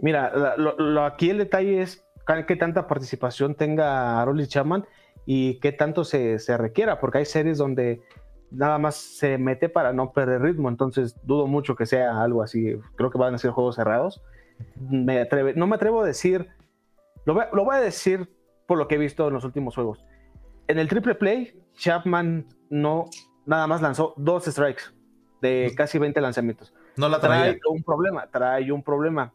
Mira, lo, lo, aquí el detalle es qué tanta participación tenga Aroldis Chapman y qué tanto se, se, requiera, porque hay series donde nada más se mete para no perder ritmo, entonces dudo mucho que sea algo así. Creo que van a ser juegos cerrados. Me atreve, no me atrevo a decir, lo voy, lo voy a decir por lo que he visto en los últimos juegos. En el triple play, Chapman no nada más lanzó dos strikes de casi 20 lanzamientos. No la traía. Trae un problema, trae un problema.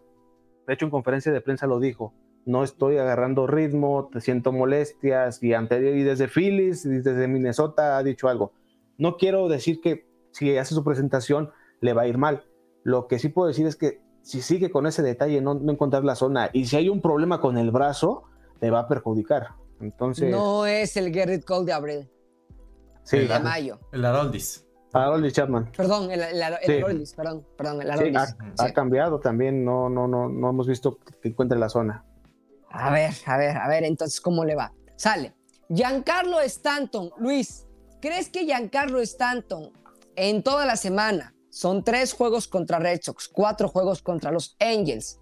De hecho, en conferencia de prensa lo dijo. No estoy agarrando ritmo, te siento molestias y, anterior, y desde Phillies y desde Minnesota ha dicho algo. No quiero decir que si hace su presentación le va a ir mal. Lo que sí puedo decir es que si sigue con ese detalle, no, no encontrar la zona y si hay un problema con el brazo, le va a perjudicar. Entonces. No es el Garrett Cole de abril. Sí, el de mayo. El Aroldis. Aroldis Chapman. Perdón, el, el, el sí. Aroldis, perdón, perdón, el Aroldis. Sí, ha, ha, cambiado también, no, no, no, no hemos visto que encuentre la zona. A ver, a ver, a ver, entonces, ¿cómo le va? Sale. Giancarlo Stanton, Luis, ¿crees que Giancarlo Stanton en toda la semana son tres juegos contra Red Sox, cuatro juegos contra los Angels?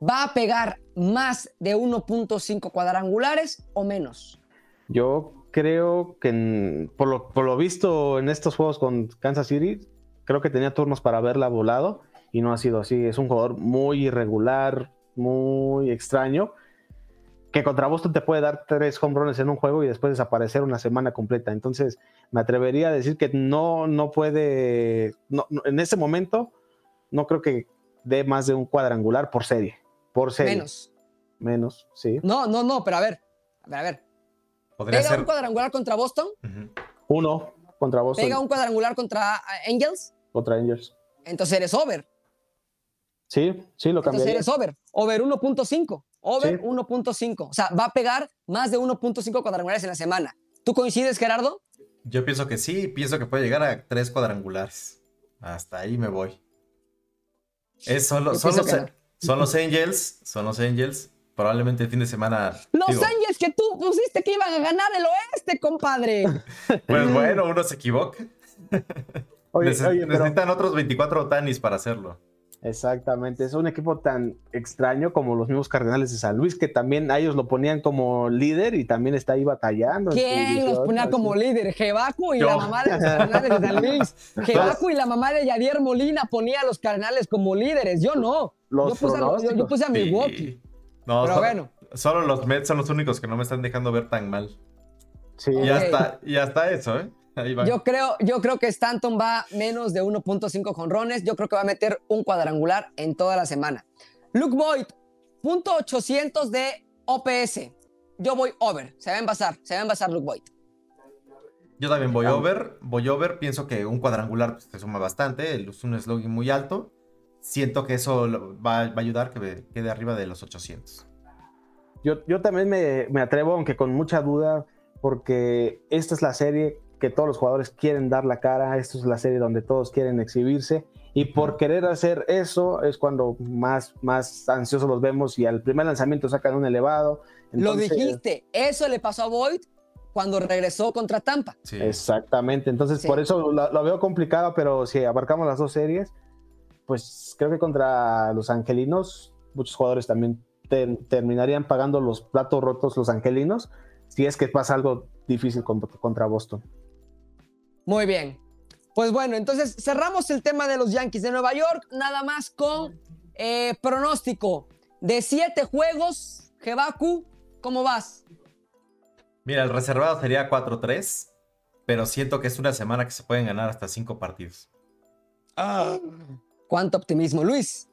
¿Va a pegar más de 1.5 cuadrangulares o menos? Yo creo que por, lo, por, lo, visto en estos juegos con Kansas City, creo que tenía turnos para haberla volado y no ha sido así. Es un jugador muy irregular, muy extraño, que contra Boston te puede dar tres home runs en un juego y después desaparecer una semana completa. Entonces, me atrevería a decir que no, no puede, no, no, en ese momento, no creo que dé más de un cuadrangular por serie. Por serie. Menos. Menos, sí. No, no, no, pero a ver. A ver, a ver. Pega ser. un cuadrangular contra Boston. Uno contra Boston, Pega un cuadrangular contra eh, Angels. contra Angels. Entonces eres over. Sí, sí, lo Entonces cambiaría. eres over. Over 1.5. Over Sí. 1.5. O sea, va a pegar más de 1.5 cuadrangulares en la semana. ¿Tú coincides, Gerardo? Yo pienso que sí, pienso que puede llegar a tres cuadrangulares. Hasta ahí me voy. Es solo, son, los, que no. son los Angels, son los Angels. Probablemente el fin de semana. Los digo, Angels que tú pusiste que iban a ganar el oeste, compadre. Pues bueno, uno se equivoca. Oye, Neces- oye, pero necesitan otros 24 Otanis para hacerlo. Exactamente, es un equipo tan extraño como los mismos Cardenales de San Luis, que también a ellos lo ponían como líder y también está ahí batallando. ¿Quién los ponía así. como líder? Jebacu y Yo. la mamá de los Cardenales de San Luis. Jebacu y la mamá de Yadier Molina ponía a los Cardenales como líderes. Yo no. Los yo, puse a, yo- yo puse a Sí. No, Pero bueno. Solo los Mets son los únicos que no me están dejando ver tan mal. Sí, Y hasta, y hasta eso, ¿eh? Ahí va. Yo creo, yo creo que Stanton va menos de 1.5 jonrones. Yo creo que va a meter un cuadrangular en toda la semana. Luke Boyd, punto 800 de OPS. Yo voy over. Se va a envasar. Se va a envasar Luke Boyd. Yo también voy over. Voy over. Pienso que un cuadrangular pues, te suma bastante. Es un slogan muy alto. Siento que eso va, va a ayudar que quede arriba de los 800. Yo, yo también me, me atrevo, aunque con mucha duda, porque esta es la serie que todos los jugadores quieren dar la cara, esta es la serie donde todos quieren exhibirse, y por querer hacer eso es cuando más, más ansiosos los vemos y al primer lanzamiento sacan un elevado. Lo dijiste. Eso le pasó a Boyd cuando regresó contra Tampa. Sí. Exactamente, entonces Sí. por eso lo, lo veo complicado, pero si abarcamos las dos series, pues creo que contra los angelinos, muchos jugadores también ter- terminarían pagando los platos rotos los angelinos, si es que pasa algo difícil con- contra Boston. Muy bien. Pues bueno, entonces cerramos el tema de los Yankees de Nueva York, nada más con eh, pronóstico de siete juegos. Jebaku, ¿cómo vas? Mira, el reservado sería 4-3. Pero siento que es una semana que se pueden ganar hasta 5 partidos. ¿Cuánto optimismo, Luis?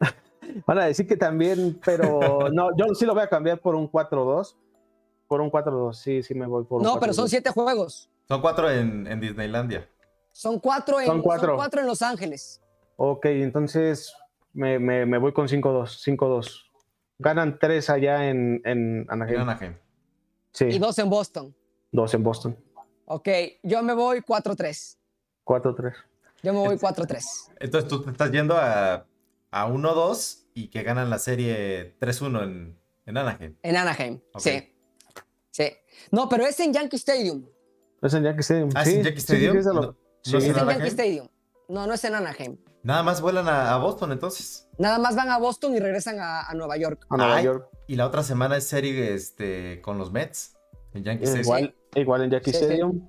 Van a decir que también, pero no, yo sí lo voy a cambiar por un 4-2. Por un 4-2, sí, sí me voy por un No, pero son 4-2. siete juegos. Son 4 en, en Disneylandia. Son cuatro en, Son cuatro. son cuatro en Los Ángeles. Ok, entonces me, me- me voy con 5-2, 5-2. Ganan 3 allá en, en Anaheim. En Anaheim. Sí, Y dos en Boston. dos en Boston. Ok, yo me voy 4-3. 4-3. Yo me voy 4-3. Entonces tú te estás yendo a, a 1-2 y que ganan la serie 3-1 en, en Anaheim. En Anaheim, Ok. sí. Sí. No, pero es en Yankee Stadium. Es en Yankee Stadium. Ah, ¿es en Yankee Stadium? Sí, sí, No- lo- no sí. es Es en Anaheim? Yankee Stadium. No, no es en Anaheim. Nada más vuelan a, a Boston entonces. Nada más van a Boston y regresan a, a Nueva York. a Nueva Ay, York. Y la otra semana es serie este, con los Mets. En Yankee Stadium. Igual, igual en Yankee Sí, sí. Stadium.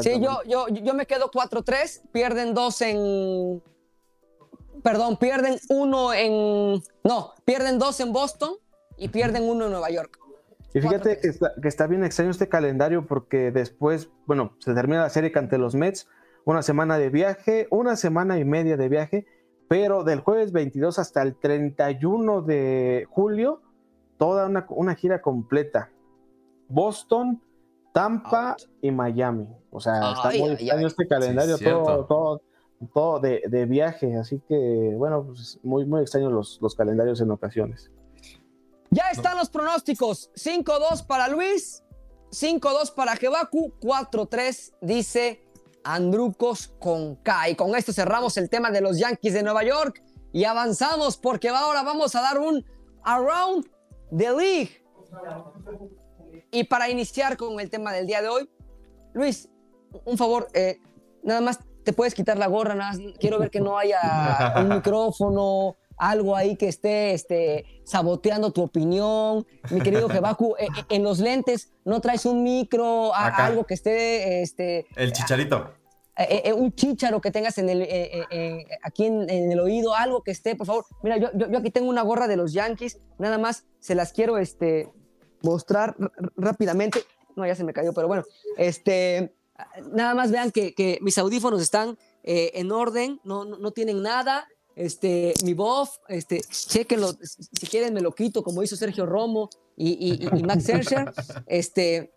Sí, yo, yo, yo me quedo 4-3. Pierden dos en. Perdón, pierden uno en. No, pierden dos en Boston y pierden uno en Nueva York. Y fíjate que está, que está bien extraño este calendario porque después, bueno, se termina la serie ante los Mets, una semana de viaje, una semana y media de viaje, pero del jueves 22 hasta el 31 de julio, toda una, una gira completa. Boston, Tampa Out. y Miami. O sea, está Ay, muy extraño ay. este calendario, Sí, todo, todo, todo de, de viaje. Así que, bueno, pues muy, muy extraños los, los calendarios en ocasiones. Ya están los pronósticos. 5-2 para Luis, 5-2 para Jebaku, 4-3 dice Andrucos con K. Y con esto cerramos el tema de los Yankees de Nueva York y avanzamos porque ahora vamos a dar un Around the League. Y para iniciar con el tema del día de hoy, Luis, un favor, eh, nada más te puedes quitar la gorra, nada más quiero ver que no haya un micrófono, algo ahí que esté este, saboteando tu opinión. Mi querido Jebaku, eh, eh, en los lentes no traes un micro, a- algo que esté, este, El chicharito. eh, eh, un chícharo que tengas en el, eh, aquí en, en el oído, algo que esté, por favor. Mira, yo, yo, yo aquí tengo una gorra de los Yankees, nada más se las quiero este, mostrar rápidamente. No, ya se me cayó, pero bueno, este, nada más vean que, que mis audífonos están en orden, no, no, no tienen nada. Este, mi buff, este, chequenlo, si quieren me lo quito, como hizo Sergio Romo y, y, Max Scherzer, este,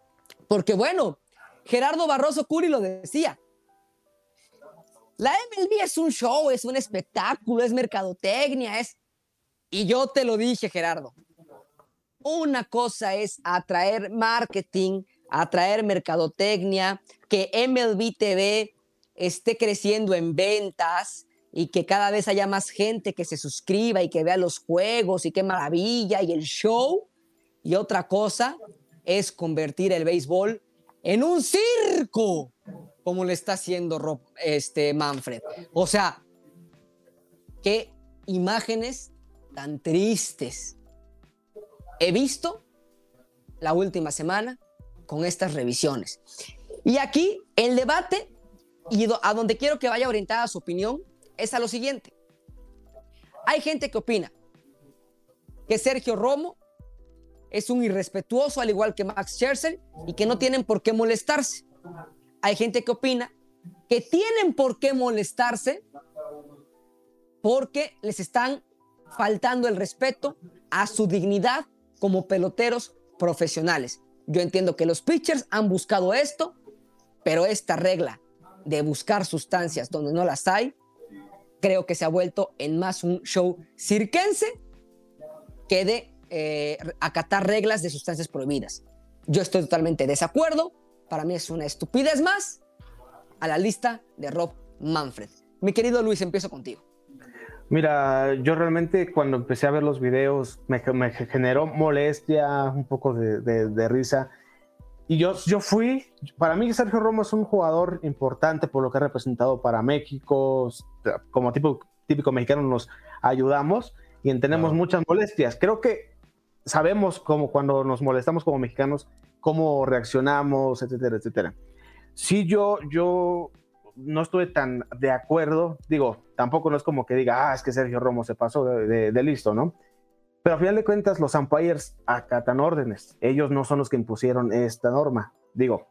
porque bueno, Gerardo Barroso Curi lo decía, la MLB es un show, es un espectáculo, es mercadotecnia, es... Y yo te lo dije, Gerardo. Una cosa es atraer marketing, atraer mercadotecnia, que MLB TV esté creciendo en ventas y que cada vez haya más gente que se suscriba y que vea los juegos y qué maravilla y el show. Y otra cosa es convertir el béisbol en un circo como le está haciendo este Manfred. O sea, qué imágenes tan tristes he visto la última semana con estas revisiones. Y aquí el debate y a donde quiero que vaya orientada su opinión es a lo siguiente. Hay gente que opina que Sergio Romo es un irrespetuoso al igual que Max Scherzer y que no tienen por qué molestarse hay gente que opina que tienen por qué molestarse porque les están faltando el respeto a su dignidad como peloteros profesionales. Yo entiendo que los pitchers han buscado esto, pero esta regla de buscar sustancias donde no las hay, creo que se ha vuelto en más un show cirquense que de eh, acatar reglas de sustancias prohibidas. Yo estoy totalmente de desacuerdo para mí es una estupidez más a la lista de Rob Manfred. Mi querido Luis, empiezo contigo. Mira, yo realmente cuando empecé a ver los videos me, generó molestia, un poco de, risa. Y yo, yo fui, para mí Sergio Romo es un jugador importante por lo que ha representado para México. Como tipo, típico mexicano nos ayudamos y entendemos muchas molestias. Creo que sabemos como cuando nos molestamos como mexicanos cómo reaccionamos, etcétera, etcétera. Si yo, yo no estoy tan de acuerdo, digo, tampoco no es como que diga, ah, es que Sergio Romo se pasó de, listo, ¿no? Pero a final de cuentas, los umpires acatan órdenes. Ellos no son los que impusieron esta norma. Digo,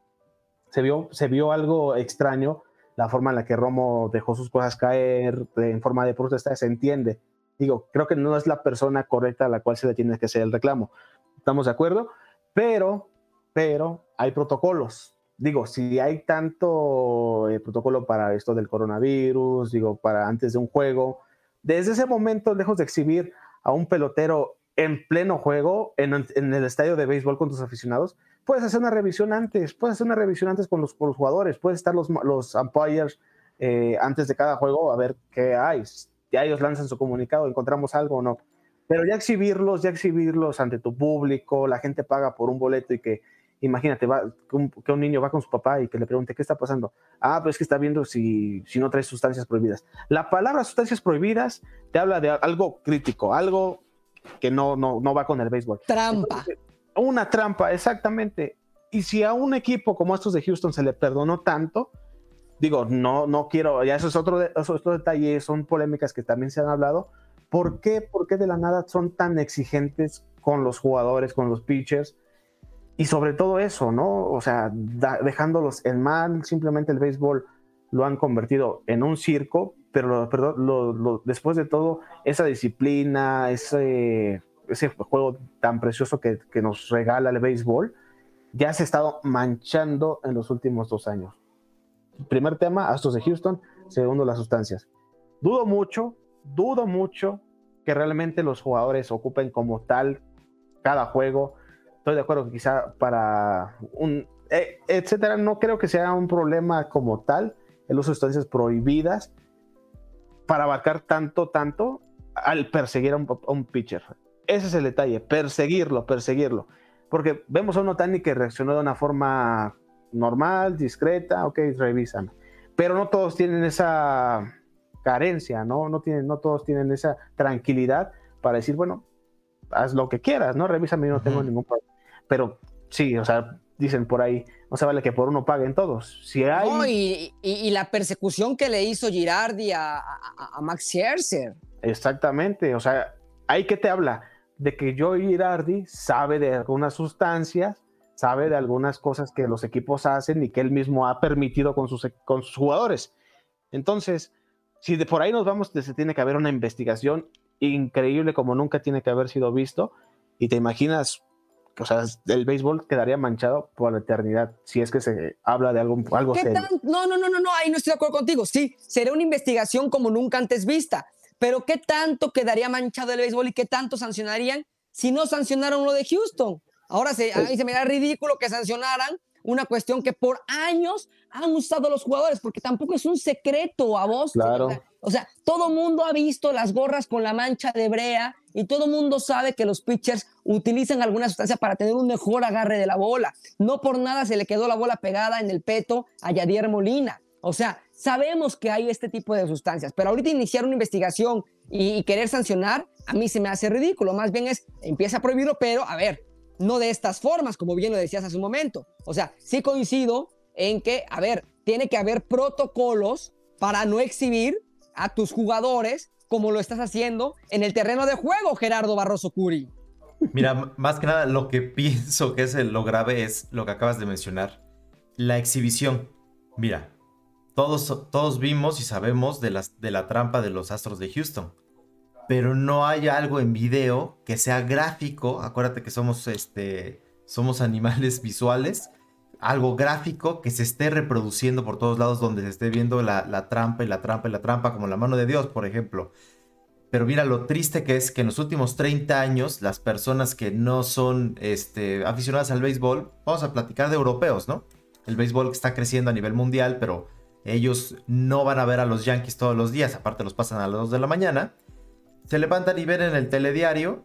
se vio, se vio algo extraño la forma en la que Romo dejó sus cosas caer en forma de protesta, se entiende. Digo, creo que no es la persona correcta a la cual se le tiene que hacer el reclamo. ¿Estamos de acuerdo? Pero pero hay protocolos. Digo, si hay tanto eh, protocolo para esto del coronavirus, digo, para antes de un juego, desde ese momento, lejos de exhibir a un pelotero en pleno juego, en, el estadio de béisbol con tus aficionados, puedes hacer una revisión antes, puedes hacer una revisión antes con los, jugadores, puedes estar los, los umpires eh, antes de cada juego a ver qué hay. Ya ellos lanzan su comunicado, encontramos algo o no. Pero ya exhibirlos, ya exhibirlos ante tu público, la gente paga por un boleto y que Imagínate, va, que un niño va con su papá y que le pregunte, ¿qué está pasando? Ah, pues es que está viendo si, si no trae sustancias prohibidas. La palabra sustancias prohibidas te habla de algo crítico, algo que no, no, no va con el béisbol. Trampa. una trampa, exactamente. Y si a un equipo como estos de Houston se le perdonó tanto, digo, no, no quiero, ya eso es otro, eso es otro detalle, son polémicas que también se han hablado. ¿Por qué, ¿Por qué de la nada son tan exigentes con los jugadores, con los pitchers? Y sobre todo eso, ¿no? O sea, dejándolos en mal, simplemente el béisbol lo han convertido en un circo, pero después de todo, esa disciplina, ese, ese juego tan precioso que, que, nos regala el béisbol, ya se ha estado manchando en los últimos dos años. Primer tema, Astros de Houston. Segundo, las sustancias. Dudo mucho, dudo mucho que realmente los jugadores ocupen como tal cada juego estoy de acuerdo que quizá para un, eh, etcétera, no creo que sea un problema como tal el uso de sustancias prohibidas para abarcar tanto, tanto al perseguir a un, pitcher. Ese es el detalle, perseguirlo, perseguirlo. Porque vemos a un Otani que reaccionó de una forma normal, discreta, ok, revisan. Pero no todos tienen esa carencia, ¿no? No, tienen, no todos tienen esa tranquilidad para decir, bueno, haz lo que quieras, ¿no? Revísame, no tengo ningún problema pero sí, o sea, dicen por ahí, no se vale que por uno paguen todos. Si hay... y, la persecución que le hizo Girardi a, Max Scherzer. Exactamente, o sea, ahí que te habla de que Joe Girardi sabe de algunas sustancias, sabe de algunas cosas que los equipos hacen y que él mismo ha permitido con sus, con sus jugadores. Entonces, si de por ahí nos vamos, se tiene que haber una investigación increíble como nunca tiene que haber sido visto. Y te imaginas, o sea, el béisbol quedaría manchado por la eternidad si es que se habla de algo, algo ¿Qué serio. tan- No, no, no, no, no, ahí no estoy de acuerdo contigo. Sí, sería una investigación como nunca antes vista. Pero ¿qué tanto quedaría manchado el béisbol y qué tanto sancionarían si no sancionaron lo de Houston? Ahora se, a mí se me da ridículo que sancionaran una cuestión que por años han usado los jugadores, porque tampoco es un secreto a vos. Claro. O sea, o sea, todo mundo ha visto las gorras con la mancha de brea y todo mundo sabe que los pitchers utilizan alguna sustancia para tener un mejor agarre de la bola. No por nada se le quedó la bola pegada en el peto a Yadier Molina. O sea, sabemos que hay este tipo de sustancias, pero ahorita iniciar una investigación y, y querer sancionar, a mí se me hace ridículo. Más bien es, empieza a prohibirlo, pero a ver, no de estas formas, como bien lo decías hace un momento. O sea, sí coincido en que, a ver, tiene que haber protocolos para no exhibir a tus jugadores como lo estás haciendo en el terreno de juego, Gerardo Barroso Curi. Mira, más que nada lo que pienso que es lo grave es lo que acabas de mencionar. La exhibición. Mira, todos, todos vimos y sabemos de, las, de la trampa de los Astros de Houston. Pero no hay algo en video que sea gráfico. Acuérdate que somos, este, somos animales visuales. Algo gráfico que se esté reproduciendo por todos lados donde se esté viendo la, trampa y la trampa y la trampa, como la mano de Dios, por ejemplo. Pero mira lo triste que es que en los últimos 30 años las personas que no son este, aficionadas al béisbol, vamos a platicar de europeos, ¿no? El béisbol está creciendo a nivel mundial, pero ellos no van a ver a los Yankees todos los días, aparte los pasan a las 2 de la mañana. Se levantan y ven en el telediario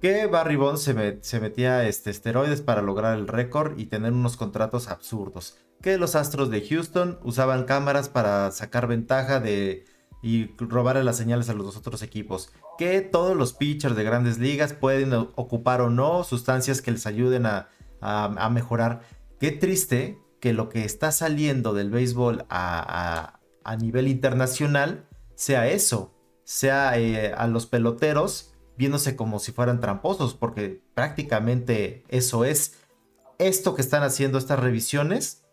que Barry Bonds se, met- se metía este, esteroides para lograr el récord y tener unos contratos absurdos. Que los Astros de Houston usaban cámaras para sacar ventaja de y robarle las señales a los otros equipos. Que todos los pitchers de grandes ligas pueden ocupar o no sustancias que les ayuden a, mejorar. Qué triste que lo que está saliendo del béisbol a nivel internacional sea eso. Sea eh, a los peloteros viéndose como si fueran tramposos, porque prácticamente eso es. Esto que están haciendo estas revisiones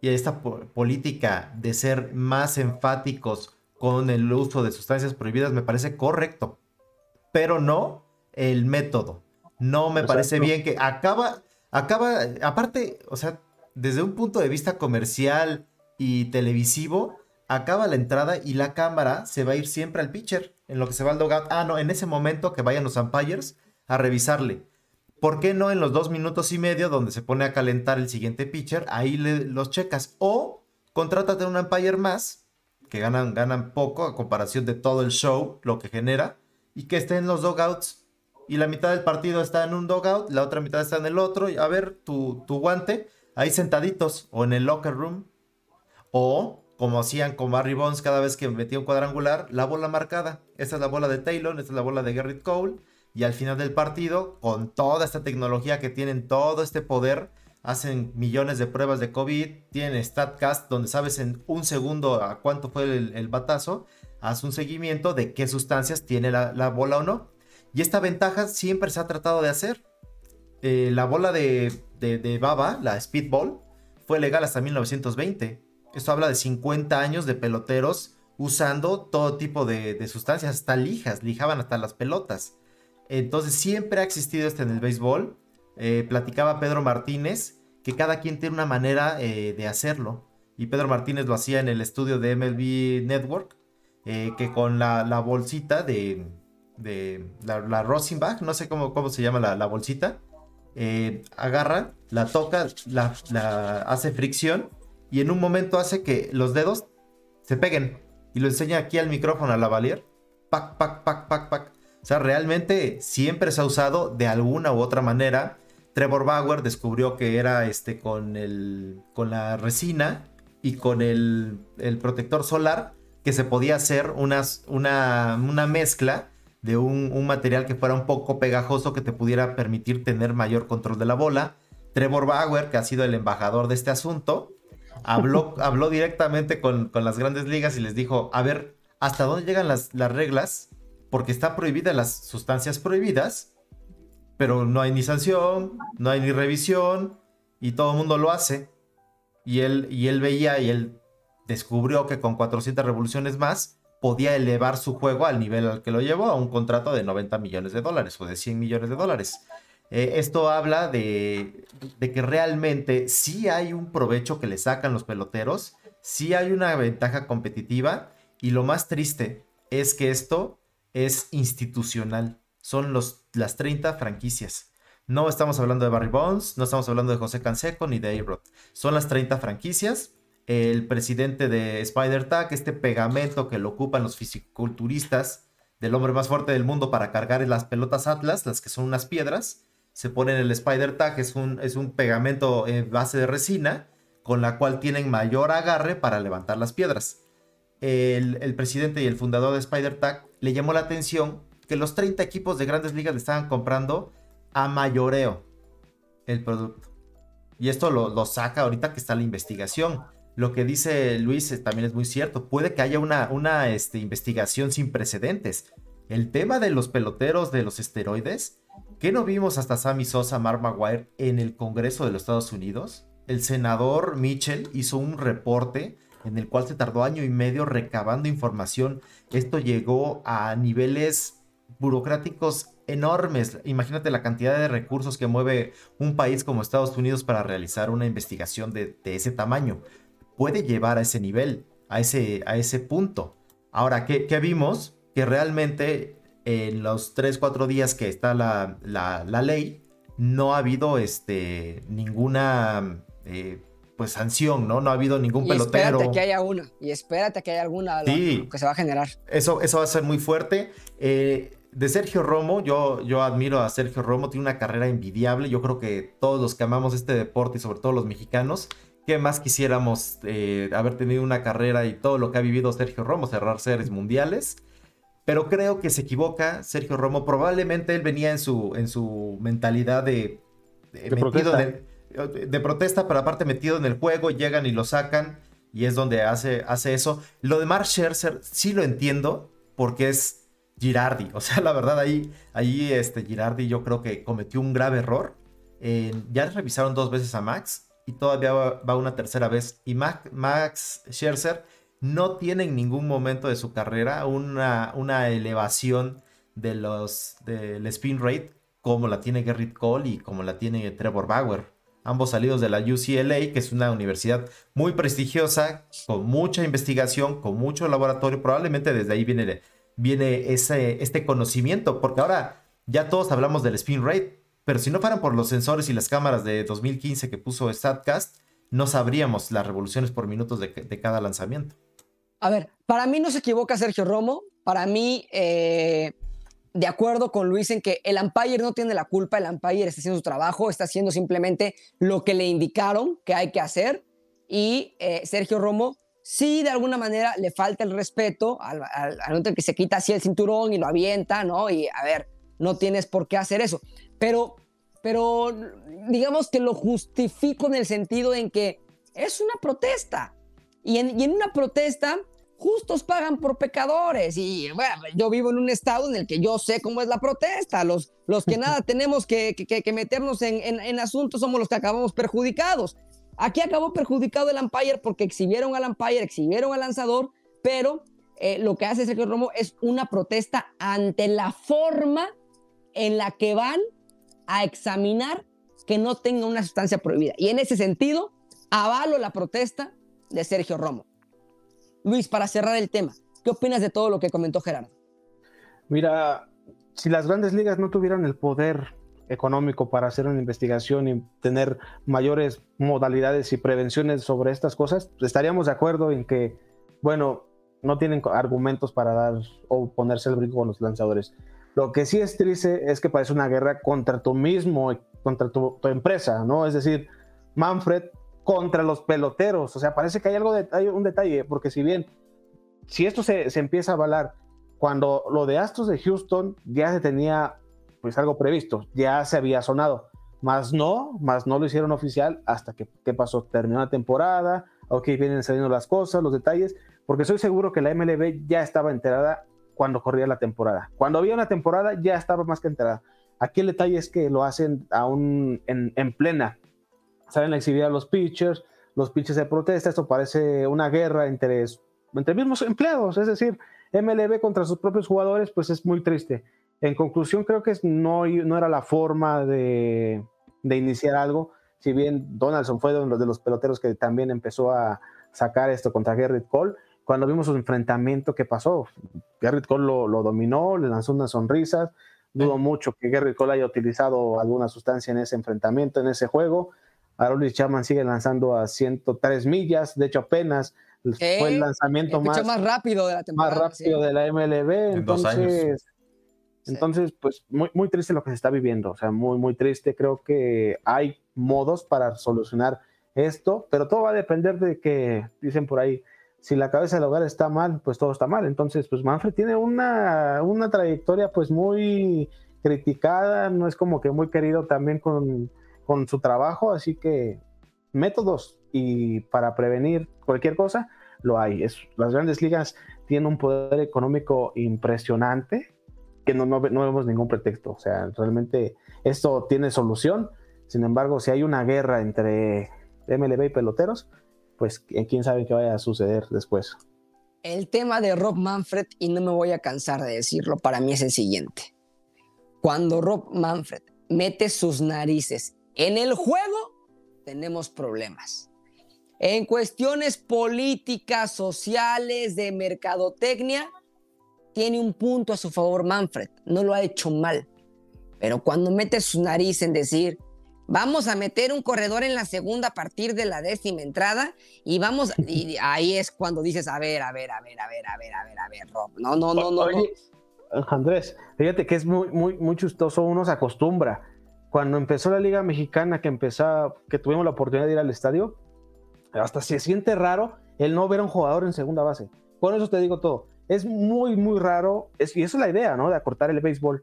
y esta po- política de ser más enfáticos con el uso de sustancias prohibidas me parece correcto, pero no el método. No me parece bien que acaba, acaba, aparte, o sea, desde un punto de vista comercial y televisivo, acaba la entrada y la cámara se va a ir siempre al pitcher, en lo que se va al dugout. Ah, no, en ese momento que vayan los umpires a revisarle. ¿Por qué no en los dos minutos y medio donde se pone a calentar el siguiente pitcher? Ahí le- los checas. O contrátate un umpire más, que ganan, ganan poco a comparación de todo el show, lo que genera, y que esté en los dugouts. Y la mitad del partido está en un dugout, la otra mitad está en el otro. A ver, tu, tu guante, ahí sentaditos, o en el locker room. O, como hacían con Barry Bonds cada vez que metía un cuadrangular, la bola marcada. Esta es la bola de Taylor, esta es la bola de Garrett Cole. Y al final del partido, con toda esta tecnología que tienen, todo este poder, hacen millones de pruebas de COVID, tienen StatCast, donde sabes en un segundo a cuánto fue el, batazo, haz un seguimiento de qué sustancias tiene la, la bola o no. Y esta ventaja siempre se ha tratado de hacer. Eh, la bola de, de, de baba, la Speedball, fue legal hasta 1920. Esto habla de 50 años de peloteros usando todo tipo de, sustancias, hasta lijas, lijaban hasta las pelotas. Entonces siempre ha existido esto en el béisbol. Eh, platicaba Pedro Martínez que cada quien tiene una manera eh, de hacerlo. Y Pedro Martínez lo hacía en el estudio de MLB Network, eh, que con la, bolsita de, de la, la Rosenbach, no sé cómo, cómo se llama la, bolsita, agarra, la toca, la hace fricción y en un momento hace que los dedos se peguen. Y lo enseña aquí al micrófono a la Valier. Pac, pac, pac, pac, pac. O sea, realmente siempre se ha usado de alguna u otra manera. Trevor Bauer descubrió que era este con, el, con la resina y con el, el protector solar que se podía hacer unas, una, una mezcla de un, un, material que fuera un poco pegajoso que te pudiera permitir tener mayor control de la bola. Trevor Bauer, que ha sido el embajador de este asunto, habló, habló directamente con, con, las grandes ligas y les dijo, a ver, ¿hasta dónde llegan las, las reglas? Porque están prohibidas las sustancias prohibidas, pero no hay ni sanción, no hay ni revisión y todo el mundo lo hace. Y él, y él veía y él descubrió que con 400 revoluciones más podía elevar su juego al nivel al que lo llevó, a un contrato de 90 millones de dólares o de 100 millones de dólares. Eh, esto habla de, que realmente sí hay un provecho que le sacan los peloteros, sí hay una ventaja competitiva y lo más triste es que esto es institucional. Son los, las 30 franquicias. No estamos hablando de Barry Bonds, no estamos hablando de José Canseco ni de a Son las 30 franquicias. El presidente de Spider Tag, este pegamento que lo ocupan los fisiculturistas del hombre más fuerte del mundo para cargar las pelotas Atlas, las que son unas piedras, se ponen el Spider Tag, es un, es un pegamento en base de resina con la cual tienen mayor agarre para levantar las piedras. El, presidente y el fundador de Spider Tag le llamó la atención que los 30 equipos de grandes ligas le estaban comprando a mayoreo el producto. Y esto lo, saca ahorita que está la investigación. Lo que dice Luis también es muy cierto. Puede que haya una, una este, investigación sin precedentes. El tema de los peloteros de los esteroides, ¿qué no vimos hasta Sammy Sosa, Mark Maguire en el Congreso de los Estados Unidos? El senador Mitchell hizo un reporte en el cual se tardó año y medio recabando información. Esto llegó a niveles burocráticos enormes. Imagínate la cantidad de recursos que mueve un país como Estados Unidos para realizar una investigación de, ese tamaño. Puede llevar a ese nivel, a ese, a ese punto. Ahora, ¿qué, vimos? Que realmente en los 3, 4 días que está la, ley, no ha habido este, ninguna eh, pues sanción, ¿no? No ha habido ningún y pelotero. Espérate que haya una, y espérate que haya alguna que se va a generar. Eso, eso va a ser muy fuerte. Eh, de Sergio Romo, yo, yo admiro a Sergio Romo, tiene una carrera envidiable. Yo creo que todos los que amamos este deporte y sobre todo los mexicanos, ¿qué más quisiéramos eh, haber tenido una carrera y todo lo que ha vivido Sergio Romo, cerrar series mundiales? Pero creo que se equivoca Sergio Romo. Probablemente él venía en su, en su mentalidad de, de, protesta. De, protesta, pero aparte metido en el juego, llegan y lo sacan y es donde hace, hace eso. Lo de Mark Scherzer sí lo entiendo porque es Girardi. O sea, la verdad, ahí, ahí este, Girardi yo creo que cometió un grave error. ya revisaron dos veces a Max y todavía va, una tercera vez. Y Max, Scherzer no tiene en ningún momento de su carrera una, una elevación de los, del spin rate como la tiene Gerrit Cole y como la tiene Trevor Bauer. Ambos salidos de la UCLA, que es una universidad muy prestigiosa, con mucha investigación, con mucho laboratorio. Probablemente desde ahí viene viene ese, este conocimiento, porque ahora ya todos hablamos del spin rate, pero si no fueran por los sensores y las cámaras de 2015 que puso StatCast, no sabríamos las revoluciones por minutos de, cada lanzamiento. A ver, para mí no se equivoca Sergio Romo, para mí, eh, de acuerdo con Luis en que el umpire no tiene la culpa, el umpire está haciendo su trabajo, está haciendo simplemente lo que le indicaron que hay que hacer y eh, Sergio Romo sí de alguna manera le falta el respeto al, momento que se quita así el cinturón y lo avienta, ¿no? Y a ver, no tienes por qué hacer eso. Pero, pero digamos que lo justifico en el sentido en que es una protesta. Y en, y en una protesta, justos pagan por pecadores. Y bueno, yo vivo en un estado en el que yo sé cómo es la protesta. Los, los que nada tenemos que, que, meternos en, en, en, asuntos somos los que acabamos perjudicados. Aquí acabó perjudicado el umpire porque exhibieron al umpire, exhibieron al lanzador, pero eh, lo que hace Sergio Romo es una protesta ante la forma en la que van a examinar que no tenga una sustancia prohibida. Y en ese sentido, avalo la protesta de Sergio Romo. Luis, para cerrar el tema, ¿qué opinas de todo lo que comentó Gerardo? Mira, si las grandes ligas no tuvieran el poder económico para hacer una investigación y tener mayores modalidades y prevenciones sobre estas cosas, estaríamos de acuerdo en que, bueno, no tienen argumentos para dar o ponerse el brinco con los lanzadores. Lo que sí es triste es que parece una guerra contra tú mismo, contra tu, empresa, ¿no? Es decir, Manfred contra los peloteros. O sea, parece que hay algo de, hay un detalle, porque si bien, si esto se, se empieza a avalar, cuando lo de Astros de Houston ya se tenía pues algo previsto, ya se había sonado, más no, más no lo hicieron oficial hasta que, ¿qué pasó? Terminó la temporada, ok, vienen saliendo las cosas, los detalles, porque estoy seguro que la MLB ya estaba enterada cuando corría la temporada. Cuando había una temporada ya estaba más que enterada. Aquí el detalle es que lo hacen aún en, en plena. Salen a exhibir a los pitchers, los pinches de protesta. Esto parece una guerra entre, entre mismos empleados, es decir, MLB contra sus propios jugadores, pues es muy triste. En conclusión, creo que no, no era la forma de, de iniciar algo. Si bien Donaldson fue uno de los peloteros que también empezó a sacar esto contra Garrett Cole, cuando vimos su enfrentamiento, ¿qué pasó? Garrett Cole lo, lo dominó, le lanzó unas sonrisas. Dudo mucho que Garrett Cole haya utilizado alguna sustancia en ese enfrentamiento, en ese juego. Aroldis Chapman sigue lanzando a 103 millas, de hecho apenas fue el lanzamiento más, más, rápido de la temporada. Más rápido de la MLB, entonces, entonces pues muy, muy triste lo que se está viviendo, o sea, muy, muy triste. Creo que hay modos para solucionar esto, pero todo va a depender de que, dicen por ahí, si la cabeza del hogar está mal, pues todo está mal. Entonces, pues Manfred tiene una, una trayectoria pues muy criticada, no es como que muy querido también con con su trabajo, así que métodos y para prevenir cualquier cosa lo hay. Es, las grandes ligas tienen un poder económico impresionante que no, no, vemos ningún pretexto. O sea, realmente esto tiene solución. Sin embargo, si hay una guerra entre MLB y peloteros, pues quién sabe qué vaya a suceder después. El tema de Rob Manfred, y no me voy a cansar de decirlo, para mí es el siguiente. Cuando Rob Manfred mete sus narices en el juego tenemos problemas. En cuestiones políticas, sociales, de mercadotecnia, tiene un punto a su favor Manfred. No lo ha hecho mal. Pero cuando mete su nariz en decir, vamos a meter un corredor en la segunda a partir de la décima entrada y vamos, y ahí es cuando dices, a ver, a ver, a ver, a ver, a ver, a ver, a ver, Rob. No, no, no, no. Andrés, fíjate que es muy, muy, muy chistoso, uno se acostumbra cuando empezó la Liga Mexicana, que empezó, que tuvimos la oportunidad de ir al estadio, hasta se siente raro el no ver a un jugador en segunda base. Con eso te digo todo. Es muy, muy raro, y esa es la idea, ¿no? De acortar el béisbol.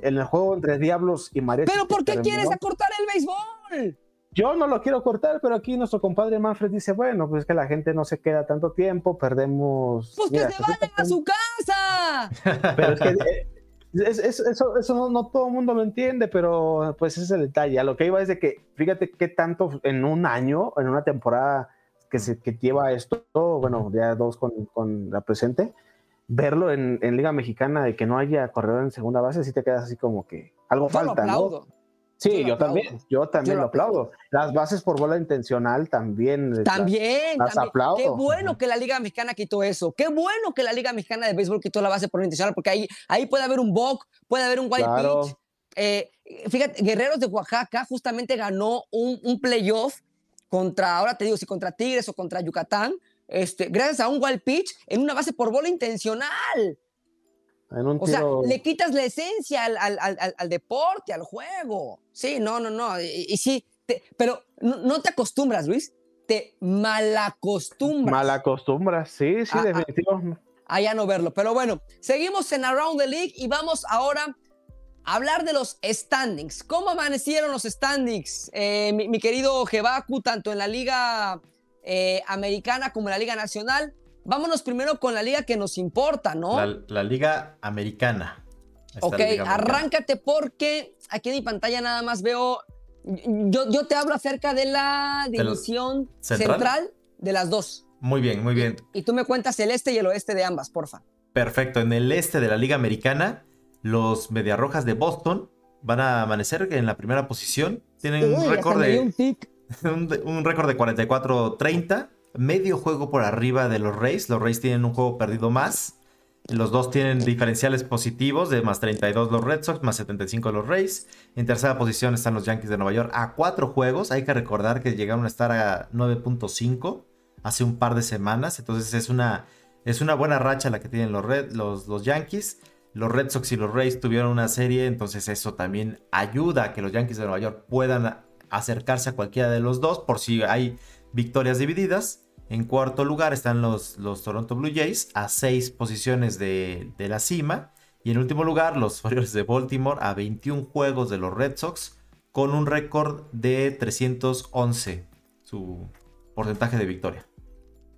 En el juego entre Diablos y Maretti. ¿Pero por qué quieres acortar el béisbol? Yo no lo quiero cortar, pero aquí nuestro compadre Manfred dice, bueno, pues es que la gente no se queda tanto tiempo, perdemos... Pues que se vayan a su casa. Pero es que eh, eso, eso no, todo el mundo lo entiende, pero pues ese es el detalle. A lo que iba es de que, fíjate qué tanto en un año, en una temporada que, se, que lleva esto, bueno, ya dos con, con la presente, verlo en, en, Liga Mexicana de que no haya corredor en segunda base, sí te quedas así como que algo falta, ¿no? Sí, yo, también, yo también lo, aplaudo. Las bases por bola intencional también. También, las, aplaudo. Qué bueno que la Liga Mexicana quitó eso. Qué bueno que la Liga Mexicana de Béisbol quitó la base por bola intencional, porque ahí, ahí puede haber un bok, puede haber un white pitch. Eh, fíjate, Guerreros de Oaxaca justamente ganó un, un, playoff contra, ahora te digo, si contra Tigres o contra Yucatán, este, gracias a un wild pitch en una base por bola intencional o sea, le quitas la esencia al, deporte, al juego. Sí, no, no, no. Y, sí, pero no, te acostumbras, Luis. Te malacostumbras. Malacostumbras, sí, sí, definitivamente. A, ya no verlo. Pero bueno, seguimos en Around the League y vamos ahora a hablar de los standings. ¿Cómo amanecieron los standings, eh, mi, querido Jebaku, tanto en la Liga eh, Americana como en la Liga Nacional? Vámonos primero con la liga que nos importa, ¿no? La, liga americana. ok, arráncate porque aquí en mi pantalla nada más veo. Yo, yo te hablo acerca de la división central? de las dos. Muy bien, muy bien. Y, tú me cuentas el este y el oeste de ambas, porfa. Perfecto. En el este de la liga americana, los Mediarrojas de Boston van a amanecer en la primera posición. Tienen un récord de. Un, un récord de 44-30 medio juego por arriba de los Rays. Los Rays tienen un juego perdido más. Los dos tienen diferenciales positivos de más 32 los Red Sox, más 75 los Rays. En tercera posición están los Yankees de Nueva York a cuatro juegos. Hay que recordar que llegaron a estar a 9.5 hace un par de semanas. Entonces es una, es una buena racha la que tienen los, Red, los, los Yankees. Los Red Sox y los Rays tuvieron una serie, entonces eso también ayuda a que los Yankees de Nueva York puedan acercarse a cualquiera de los dos por si hay victorias divididas. En cuarto lugar están los, los Toronto Blue Jays a seis posiciones de, la cima. Y en último lugar los Orioles de Baltimore a 21 juegos de los Red Sox con un récord de 311 su porcentaje de victoria.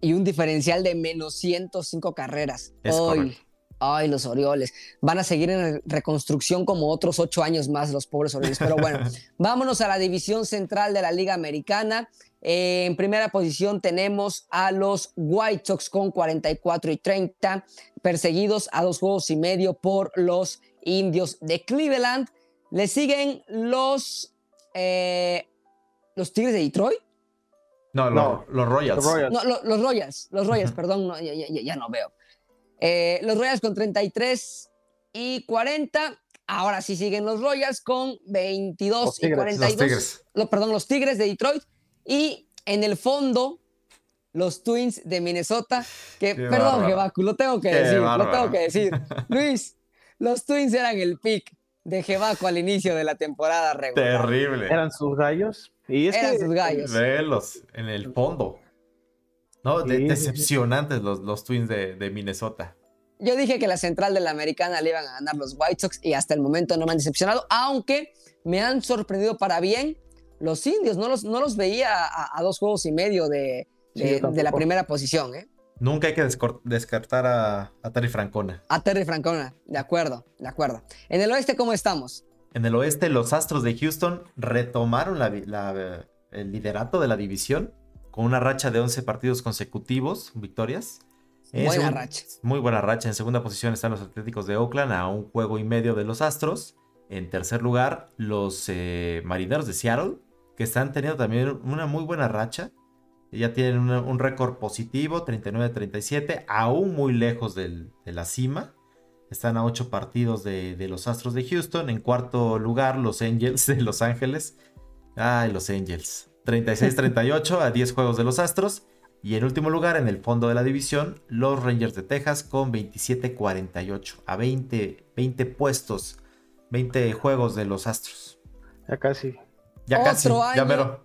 Y un diferencial de menos 105 carreras. hoy, Ay, los Orioles. Van a seguir en reconstrucción como otros ocho años más los pobres Orioles. Pero bueno, vámonos a la división central de la Liga Americana. Eh, en primera posición tenemos a los White Sox con 44 y 30, perseguidos a dos juegos y medio por los Indios de Cleveland. Le siguen los, eh, los Tigres de Detroit. No, los Royals. Los Royals. No, los Royals, los Royals, perdón, ya no veo. Eh, los Royals con 33 y 40. Ahora sí siguen los Royals con 22 y 42. Los perdón, los Tigres de Detroit. Y en el fondo, los Twins de Minnesota. Que, perdón, Jebaku, lo tengo que decir, lo tengo que decir. Luis, los Twins eran el pick de Jebaco al inicio de la temporada regular. Terrible. Eran sus gallos. Y eran sus gallos. Velos en el fondo. No, decepcionantes los, los Twins de, Minnesota. Yo dije que la central de la americana le iban a ganar los White Sox y hasta el momento no me han decepcionado, aunque me han sorprendido para bien los indios. No los, no los veía a, dos juegos y medio de, de, la primera posición. ¿eh? Nunca hay que descartar a, a, Terry Francona. A Terry Francona, de acuerdo, de acuerdo. En el oeste, ¿cómo estamos? En el oeste, los Astros de Houston retomaron el liderato de la división con una racha de 11 partidos consecutivos, victorias. buena racha. Muy buena racha. En segunda posición están los Atléticos de Oakland a un juego y medio de los Astros. En tercer lugar, los eh, Marineros de Seattle, que están teniendo también una muy buena racha. Ya tienen un récord positivo, 39-37, aún muy lejos de la cima. Están a 8 partidos de, de, los Astros de Houston. En cuarto lugar, los Angels de Los Ángeles. Ay, los Angels. 36-38 a 10 juegos de los Astros. Y en último lugar, en el fondo de la división, los Rangers de Texas con 27-48 a 20, 20 puestos, 20 juegos de los Astros. Ya casi. Ya otro casi, año,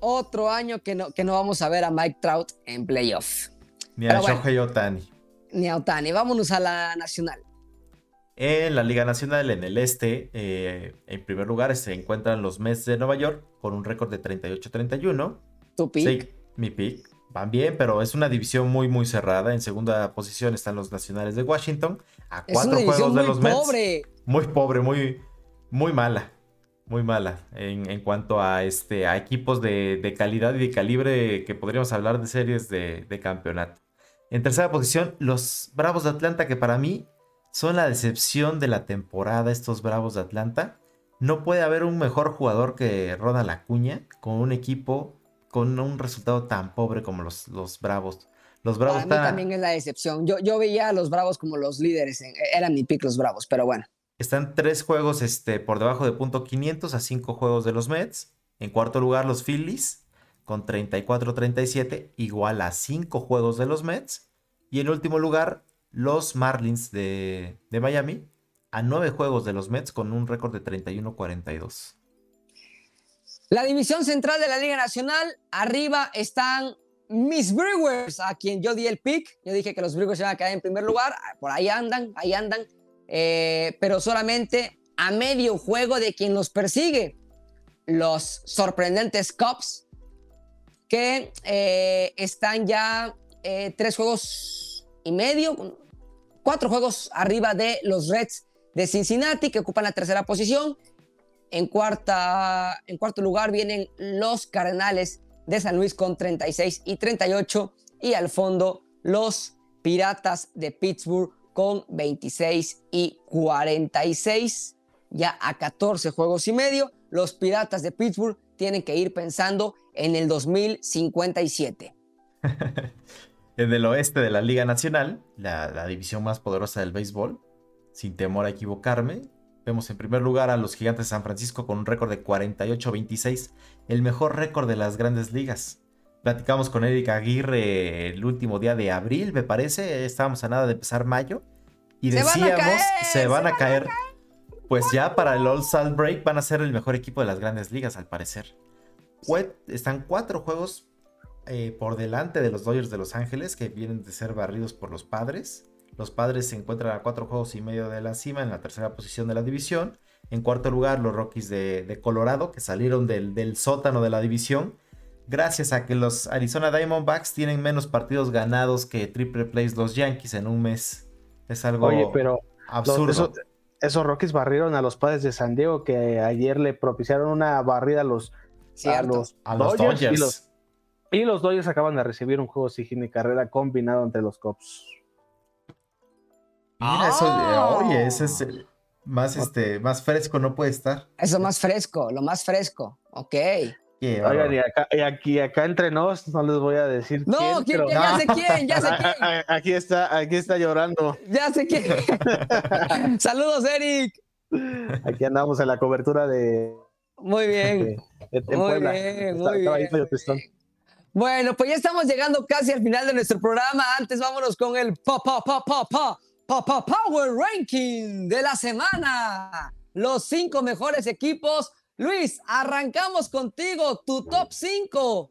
Otro año que no, que no vamos a ver a Mike Trout en playoff. Ni a Shohei Otani. Ni a Otani. Vámonos a la nacional. En la Liga Nacional, en el este, eh, en primer lugar se encuentran los Mets de Nueva York con un récord de 38-31. ¿Tu pick? Sí, mi pick. Van bien, pero es una división muy, muy cerrada. En segunda posición están los Nacionales de Washington, a cuatro juegos de los pobre. Muy pobre, muy, muy mala. Muy mala en, en cuanto a, este, a equipos de, de, calidad y de calibre que podríamos hablar de series de, de campeonato. En tercera posición, los Bravos de Atlanta, que para mí son la decepción de la temporada estos Bravos de Atlanta. No puede haber un mejor jugador que Ronald Acuña con un equipo con un resultado tan pobre como los, los Bravos. Los Bravos Para mí también es la decepción. Yo, yo veía a los Bravos como los líderes. eran mi pick los Bravos, pero bueno. Están tres juegos este, por debajo de punto 500 a cinco juegos de los Mets. En cuarto lugar, los Phillies con 34-37, igual a cinco juegos de los Mets. Y en último lugar, los Marlins de, Miami a nueve juegos de los Mets con un récord de 31-42. La división central de la Liga Nacional, arriba están mis Brewers, a quien yo di el pick. Yo dije que los Brewers iban a quedar en primer lugar. Por ahí andan, ahí andan. Eh, pero solamente a medio juego de quien los persigue. Los sorprendentes Cubs, que eh, están ya eh, tres juegos y medio, cuatro juegos arriba de los Reds de Cincinnati, que ocupan la tercera posición. En, cuarta, en cuarto lugar vienen los Cardenales de San Luis con 36 y 38. Y al fondo, los Piratas de Pittsburgh con 26 y 46. Ya a 14 juegos y medio, los Piratas de Pittsburgh tienen que ir pensando en el 2057. En el oeste de la Liga Nacional, la, división más poderosa del béisbol, sin temor a equivocarme, vemos en primer lugar a los Gigantes de San Francisco con un récord de 48-26, el mejor récord de las grandes ligas. Platicamos con Eric Aguirre el último día de abril, me parece, estábamos a nada de empezar mayo, y decíamos, se van, a, caer. Pues ya para el All-Star Break van a ser el mejor equipo de las grandes ligas, al parecer. Están cuatro juegos eh, por delante de los Dodgers de Los Ángeles, que vienen de ser barridos por los padres. Los padres se encuentran a cuatro juegos y medio de la cima en la tercera posición de la división. En cuarto lugar, los Rockies de, Colorado, que salieron del, sótano de la división. Gracias a que los Arizona Diamondbacks tienen menos partidos ganados que triple plays los Yankees en un mes. Es algo Oye, pero absurdo. esos, esos Rockies barrieron a los padres de San Diego que ayer le propiciaron una barrida a los, a los, a los Dodgers, Dodgers. Y los, y los Dodgers acaban de recibir un juego sin y carrera combinado entre los Cubs. Mira, eso, eh, oye, ese es más, este, más fresco no puede estar. Eso más fresco, lo más fresco. Ok. Oigan, y acá, y aquí acá entre nos, no les voy a decir No, quién, ¿quién- pero- ya sé quién, ya sé quién. aquí está, aquí está llorando. Ya sé quién. Saludos, Eric. Aquí andamos en la cobertura de, Muy bien. de- de- en Muy Puebla. bien, Está- muy bien. Bueno, pues ya estamos llegando casi al final de nuestro programa. Antes vámonos con el pa, pa, pa, pa, pa, pa, pa, Power Ranking de la semana. Los cinco mejores equipos. Luis, arrancamos contigo, tu top 5.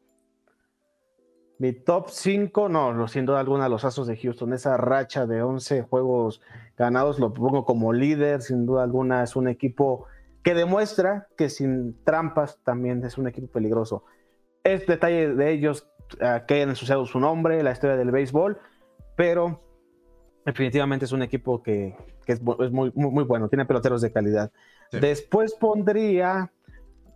Mi top 5, no, sin duda alguna, los Astros de Houston. Esa racha de 11 juegos ganados lo pongo como líder. Sin duda alguna, es un equipo que demuestra que sin trampas también es un equipo peligroso. Es detalle de ellos que hayan ensuciado su nombre, la historia del béisbol, pero definitivamente es un equipo que, que es, muy, muy, muy bueno, tiene peloteros de calidad. Sí. Después pondría,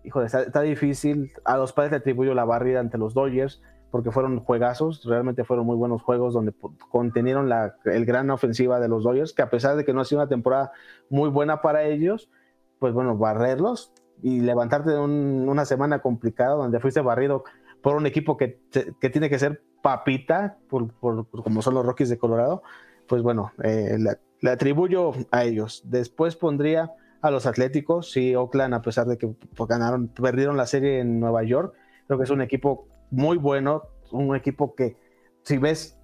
híjole, está, está difícil, a los padres le atribuyo la barrida ante los Dodgers, porque fueron juegazos, realmente fueron muy buenos juegos donde contenieron la el gran ofensiva de los Dodgers, que a pesar de que no ha sido una temporada muy buena para ellos, pues bueno, barrerlos y levantarte de un- una semana complicada donde fuiste barrido por un equipo que, que tiene que ser papita, por, por- como son los Rockies de Colorado, pues bueno, eh, le, atribuyo a ellos. Después pondría a los Atléticos, sí, Oakland, a pesar de que pues, ganaron, perdieron la serie en Nueva York, creo que es un equipo muy bueno, un equipo que si ves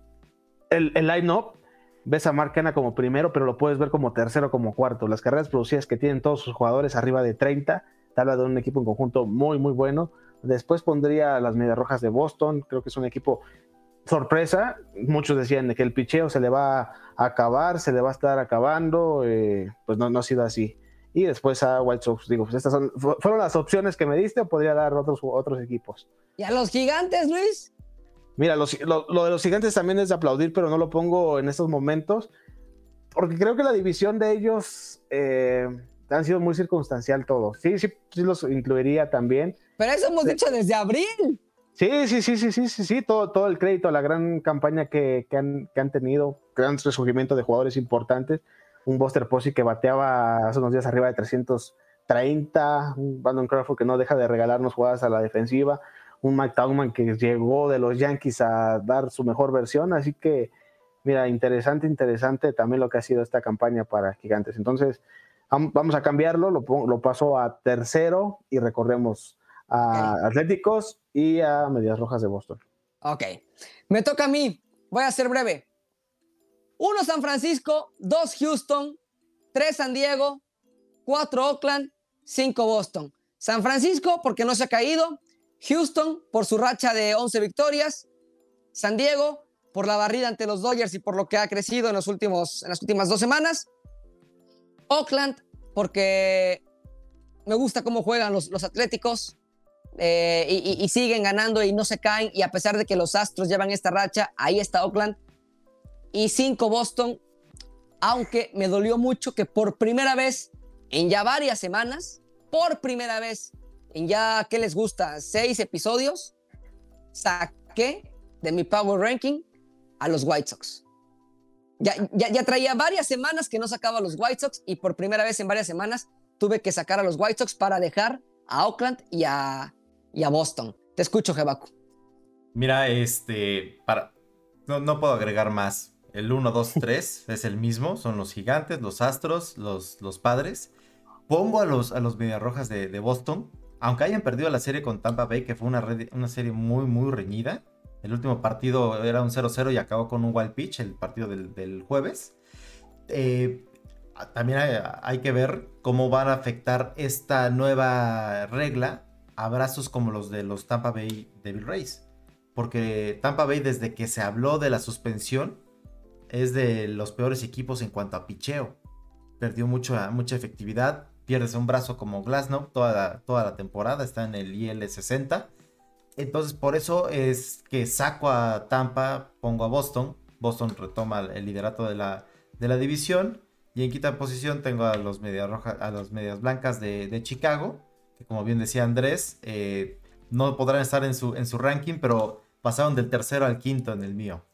el, el line-up, ves a Mark Canha como primero, pero lo puedes ver como tercero, como cuarto. Las carreras producidas que tienen todos sus jugadores arriba de 30, te habla de un equipo en conjunto muy, muy bueno. Después pondría a las Medias Rojas de Boston, creo que es un equipo sorpresa. Muchos decían que el picheo se le va a acabar, se le va a estar acabando, eh, pues no, no ha sido así. Y después a White Sox, digo, pues estas son, fu- fueron las opciones que me diste, o podría dar otros, otros equipos. ¿Y a los gigantes, Luis? Mira, los- lo, lo de los gigantes también es de aplaudir, pero no lo pongo en estos momentos, porque creo que la división de ellos eh, han sido muy circunstancial todo. Sí, sí, sí los incluiría también. Pero eso hemos dicho desde abril. Sí, sí, sí, sí, sí, sí, sí, todo, todo el crédito, la gran campaña que, que han, que han tenido, gran resurgimiento de jugadores importantes. Un Buster Posey que bateaba hace unos días arriba de 330, un Brandon Crawford que no deja de regalarnos jugadas a la defensiva, un Mike que llegó de los Yankees a dar su mejor versión. Así que, mira, interesante, interesante también lo que ha sido esta campaña para Gigantes. Entonces, vamos a cambiarlo, lo, lo paso a tercero y recorremos a. Atléticos y a Medias Rojas de Boston. Ok. Me toca a mí. Voy a ser breve. Uno San Francisco, dos Houston, tres San Diego, cuatro Oakland, cinco Boston. San Francisco porque no se ha caído. Houston por su racha de 11 victorias. San Diego por la barrida ante los Dodgers y por lo que ha crecido en, los últimos, en las últimas dos semanas. Oakland porque me gusta cómo juegan los, los Atléticos. eh, y, siguen ganando y no se caen. Y a pesar de que los Astros llevan esta racha, ahí está Oakland. Y 5 Boston, aunque me dolió mucho que por primera vez en ya varias semanas, por primera vez en ya, ¿qué les gusta? Seis episodios, saqué de mi Power Ranking a los White Sox. Ya, ya, ya traía varias semanas que no sacaba a los White Sox y por primera vez en varias semanas tuve que sacar a los White Sox para dejar a Oakland y a, y a Boston. Te escucho, Jebaku. Mira, este, para, no, no puedo agregar más. El 1, 2, 3 es el mismo, son los gigantes, los astros, los, los padres. Pongo a los, a los Mediarrojas de, de Boston, aunque hayan perdido la serie con Tampa Bay, que fue una, red- una serie muy, muy reñida. El último partido era un 0-0 y acabó con un wild pitch, el partido del, jueves. Eh, también hay, que ver cómo van a afectar esta nueva regla a brazos como los de los Tampa Bay Devil Rays. Porque Tampa Bay, desde que se habló de la suspensión, es de los peores equipos en cuanto a picheo. Perdió mucha efectividad. Pierdes un brazo como Glasnow toda toda la temporada. Está en el IL 60. Entonces, por eso es que saco a Tampa, pongo a Boston. Boston retoma el liderato de la, de la división. Y en quinta posición tengo a los medias rojas, a los medias blancas de, Chicago, que como bien decía Andrés, eh, no podrán estar en su, en su ranking, pero pasaron del tercero al quinto en el mío.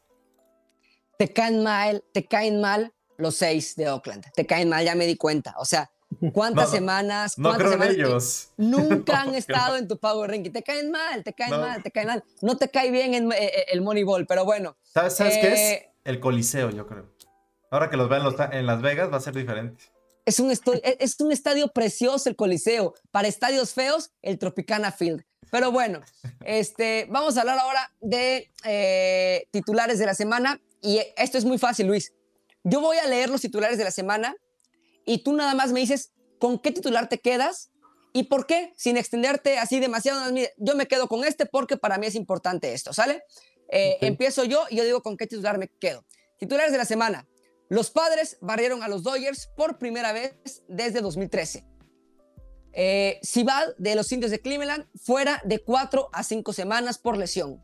Te caen mal, te caen mal los seis de Oakland. Te caen mal, ya me di cuenta. O sea, ¿cuántas semanas? No creo en ellos. Nunca han estado en tu Power Ranking. Te caen mal, te caen mal, te caen mal. No te cae bien en, eh, eh, el Moneyball, pero bueno. ¿Sabes, qué es? Eh, el Coliseo, yo creo. Ahora que los vean en Las Vegas va a ser diferente. Es un, es un estadio precioso el Coliseo. Para estadios feos, el Tropicana Field. Pero bueno, este, vamos a hablar ahora de titulares de la semana. Y esto es muy fácil, Luis. Yo voy a leer los titulares de la semana y tú nada más me dices con qué titular te quedas y por qué, sin extenderte así demasiado. Yo me quedo con este porque para mí es importante esto, ¿sale? Eh, empiezo yo y yo digo con qué titular me quedo. Titulares de la semana. Los padres barrieron a los Dodgers por primera vez desde 2013. Eh, de los indios de Cleveland fuera de cuatro a cinco semanas por lesión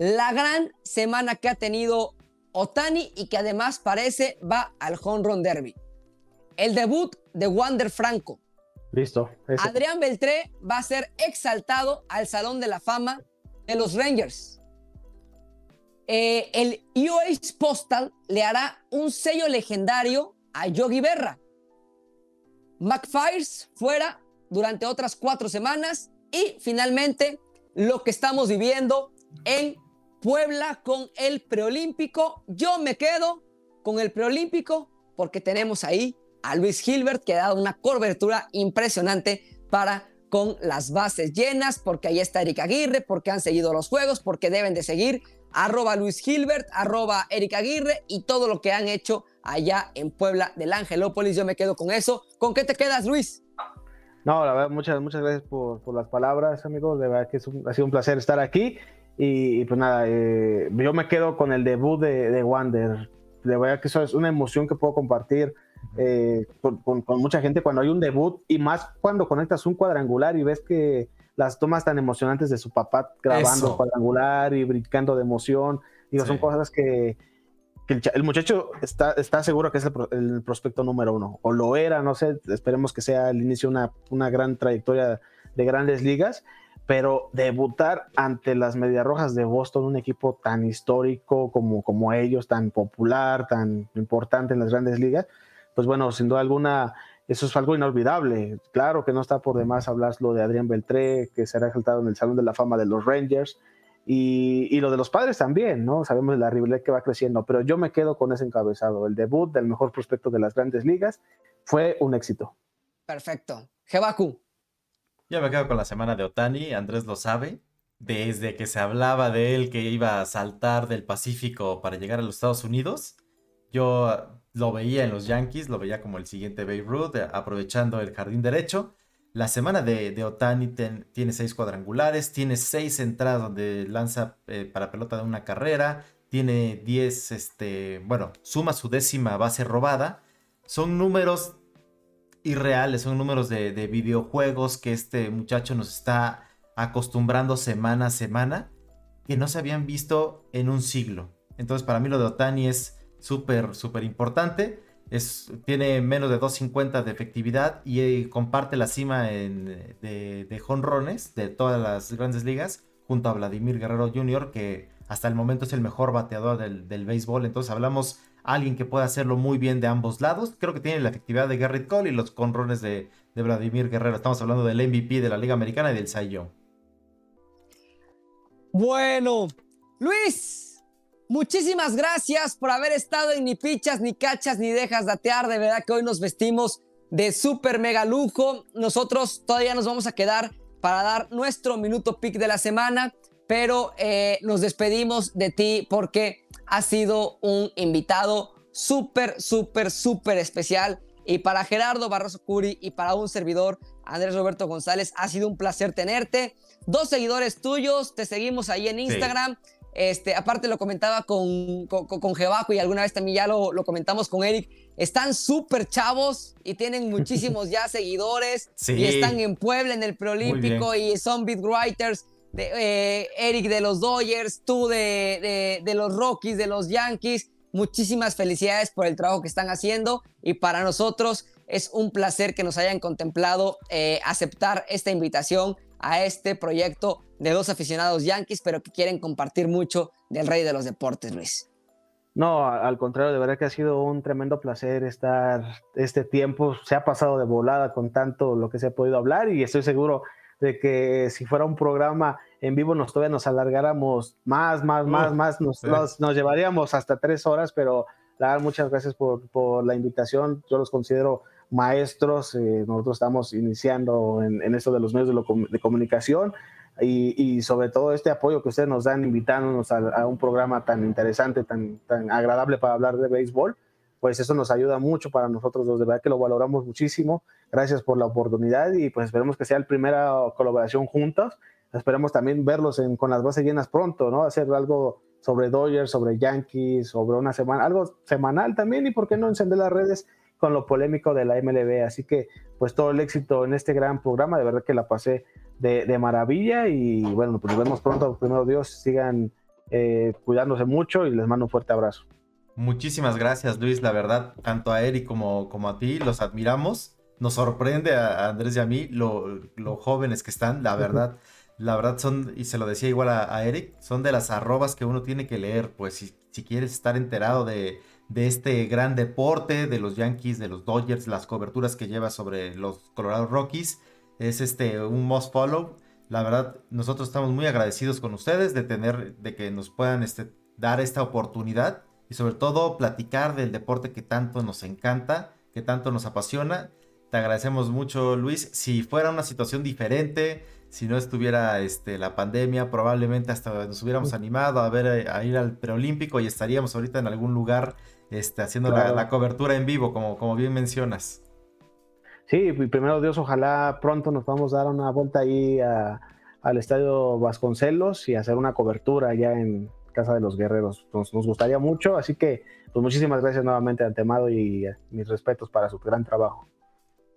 la gran semana que ha tenido Otani y que además parece va al Home Run Derby. El debut de Wander Franco. Listo. Adrián Beltré va a ser exaltado al Salón de la Fama de los Rangers. Eh, el US Postal le hará un sello legendario a Yogi Berra. McFires fuera durante otras cuatro semanas y finalmente lo que estamos viviendo en Puebla con el preolímpico. Yo me quedo con el preolímpico porque tenemos ahí a Luis Gilbert que ha dado una cobertura impresionante para con las bases llenas, porque ahí está Erika Aguirre, porque han seguido los juegos, porque deben de seguir arroba Luis Gilbert, arroba Erika Aguirre y todo lo que han hecho allá en Puebla del Angelópolis. Yo me quedo con eso. ¿Con qué te quedas, Luis? No, la verdad, muchas, muchas gracias por, las palabras, amigos. De verdad que ha sido un placer estar aquí. Y, pues nada, eh, yo me quedo con el debut de, de, Wander. De verdad que eso es una emoción que puedo compartir eh, con, mucha gente cuando hay un debut y más cuando conectas un cuadrangular y ves que las tomas tan emocionantes de su papá grabando cuadrangular y brincando de emoción. Digo, son cosas que, el, muchacho está, está seguro que es el, prospecto número uno, o lo era, no sé, esperemos que sea el inicio de una, una gran trayectoria de grandes ligas pero debutar ante las Medias Rojas de Boston, un equipo tan histórico como, como ellos, tan popular, tan importante en las grandes ligas, pues bueno, sin duda alguna, eso es algo inolvidable. Claro que no está por demás hablar lo de Adrián Beltré, que será exaltado en el Salón de la Fama de los Rangers, y, y, lo de los padres también, ¿no? Sabemos la rivalidad que va creciendo, pero yo me quedo con ese encabezado. El debut del mejor prospecto de las grandes ligas fue un éxito. Perfecto. Jebaku. Yo me quedo con la semana de Otani, Andrés lo sabe. Desde que se hablaba de él que iba a saltar del Pacífico para llegar a los Estados Unidos, yo lo veía en los Yankees, lo veía como el siguiente Babe Ruth, aprovechando el jardín derecho. La semana de, Otani tiene seis cuadrangulares, tiene seis entradas donde lanza eh, para pelota de una carrera, tiene diez, este, bueno, suma su décima base robada. Son números irreales, son números de, videojuegos que este muchacho nos está acostumbrando semana a semana que no se habían visto en un siglo. Entonces para mí lo de Otani es súper, súper importante. Es, tiene menos de 250 de efectividad y eh, comparte la cima de, de jonrones de todas las grandes ligas junto a Vladimir Guerrero Jr., que hasta el momento es el mejor bateador del, béisbol. Entonces hablamos alguien que pueda hacerlo muy bien de ambos lados. Creo que tiene la efectividad de Garrett Cole y los conrones de, Vladimir Guerrero. Estamos hablando del MVP de la Liga Americana y del Cy Bueno, Luis, muchísimas gracias por haber estado en Ni Pichas, Ni Cachas, Ni Dejas Datear. De verdad que hoy nos vestimos de súper mega lujo. Nosotros todavía nos vamos a quedar para dar nuestro minuto pick de la semana, pero eh, nos despedimos de ti porque ha sido un invitado súper, súper, súper especial. Y para Gerardo Barroso Curi y para un servidor, Andrés Roberto González, ha sido un placer tenerte. Dos seguidores tuyos, te seguimos ahí en Instagram. Este, aparte lo comentaba con, con, con y alguna vez también ya lo, lo comentamos con Eric. Están súper chavos y tienen muchísimos ya seguidores. Y están en Puebla en el Preolímpico y son beat writers de, eh, Eric de los Dodgers, tú de, de, los Rockies, de los Yankees. muchísimas felicidades por el trabajo que están haciendo y para nosotros es un placer que nos hayan contemplado eh, aceptar esta invitación a este proyecto de dos aficionados yankees, pero que quieren compartir mucho del rey de los deportes, Luis. No, al contrario, de verdad que ha sido un tremendo placer estar este tiempo. Se ha pasado de volada con tanto lo que se ha podido hablar y estoy seguro de que si fuera un programa en vivo nos todavía nos alargáramos más, más, más, más, nos, nos, llevaríamos hasta tres horas, pero la muchas gracias por, por, la invitación. Yo los considero maestros, eh, nosotros estamos iniciando en, en, esto de los medios de, de comunicación y, sobre todo este apoyo que ustedes nos dan invitándonos a, un programa tan interesante, tan, tan agradable para hablar de béisbol, pues eso nos ayuda mucho para nosotros dos, de verdad que lo valoramos muchísimo. Gracias por la oportunidad y pues esperemos que sea la primera colaboración juntos. Esperemos también verlos con las bases llenas pronto, ¿no? Hacer algo sobre Dodgers, sobre Yankees, sobre una semana, algo semanal también y por qué no encender las redes con lo polémico de la MLB. Así que pues todo el éxito en este gran programa, de verdad que la pasé de, maravilla y bueno, pues nos vemos pronto, primero Dios, sigan eh, cuidándose mucho y les mando un fuerte abrazo. Muchísimas gracias Luis, la verdad, tanto a Eric como, como a ti, los admiramos, nos sorprende a, Andrés y a mí lo, jóvenes que están, la verdad. La verdad son, y se lo decía igual a, Eric, son de las arrobas que uno tiene que leer, pues si, si quieres estar enterado de, de este gran deporte, de los Yankees, de los Dodgers, las coberturas que lleva sobre los Colorado Rockies, es este un must follow. La verdad, nosotros estamos muy agradecidos con ustedes de tener, de que nos puedan este, dar esta oportunidad y sobre todo platicar del deporte que tanto nos encanta, que tanto nos apasiona. Te agradecemos mucho, Luis. Si fuera una situación diferente, si no estuviera este, la pandemia, probablemente hasta nos hubiéramos animado a ver a ir al preolímpico y estaríamos ahorita en algún lugar este, haciendo la, la, cobertura en vivo, como, como bien mencionas. Sí, primero Dios, ojalá pronto nos vamos a dar una vuelta ahí al Estadio Vasconcelos y hacer una cobertura allá en Casa de los Guerreros. Nos, gustaría mucho, así que pues muchísimas gracias nuevamente a Antemado y eh, mis respetos para su gran trabajo.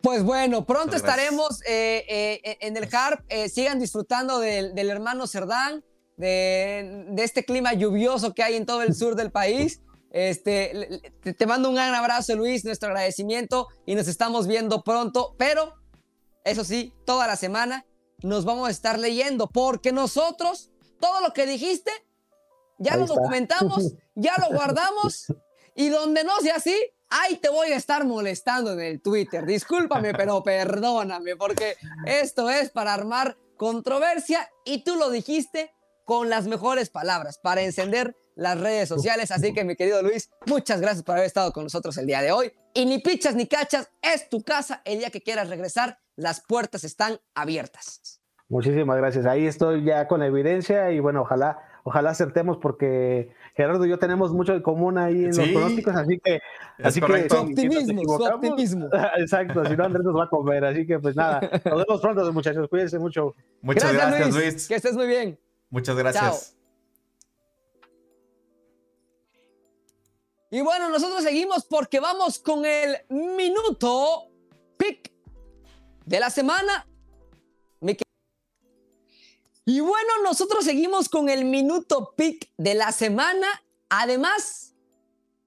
Pues bueno, pronto estaremos eh, eh, en el HARP. sigan disfrutando del, hermano Cerdán, de, de, este clima lluvioso que hay en todo el sur del país. Este, te, mando un gran abrazo, Luis, nuestro agradecimiento y nos estamos viendo pronto, pero eso sí, toda la semana nos vamos a estar leyendo porque nosotros, todo lo que dijiste, ya lo documentamos, ya lo guardamos y donde no sea así, ahí te voy a estar molestando en el Twitter. Discúlpame, pero perdóname porque esto es para armar controversia y tú lo dijiste con las mejores palabras para encender las redes sociales. Así que, mi querido Luis, muchas gracias por haber estado con nosotros el día de hoy. Y ni pichas ni cachas, es tu casa. El día que quieras regresar, las puertas están abiertas. Muchísimas gracias. Ahí estoy ya con la evidencia y bueno, ojalá, ojalá acertemos porque Gerardo y yo tenemos mucho en común ahí en los pronósticos, así que, así que su optimismo, su optimismo. Exacto, si no Andrés nos va a comer, así que pues nada, nos vemos pronto muchachos, cuídense mucho. Muchas gracias, Luis. Que estés muy bien. Muchas gracias. Y bueno, nosotros seguimos porque vamos con el minuto pick de la semana. Y bueno, nosotros seguimos con el minuto pick de la semana. Además,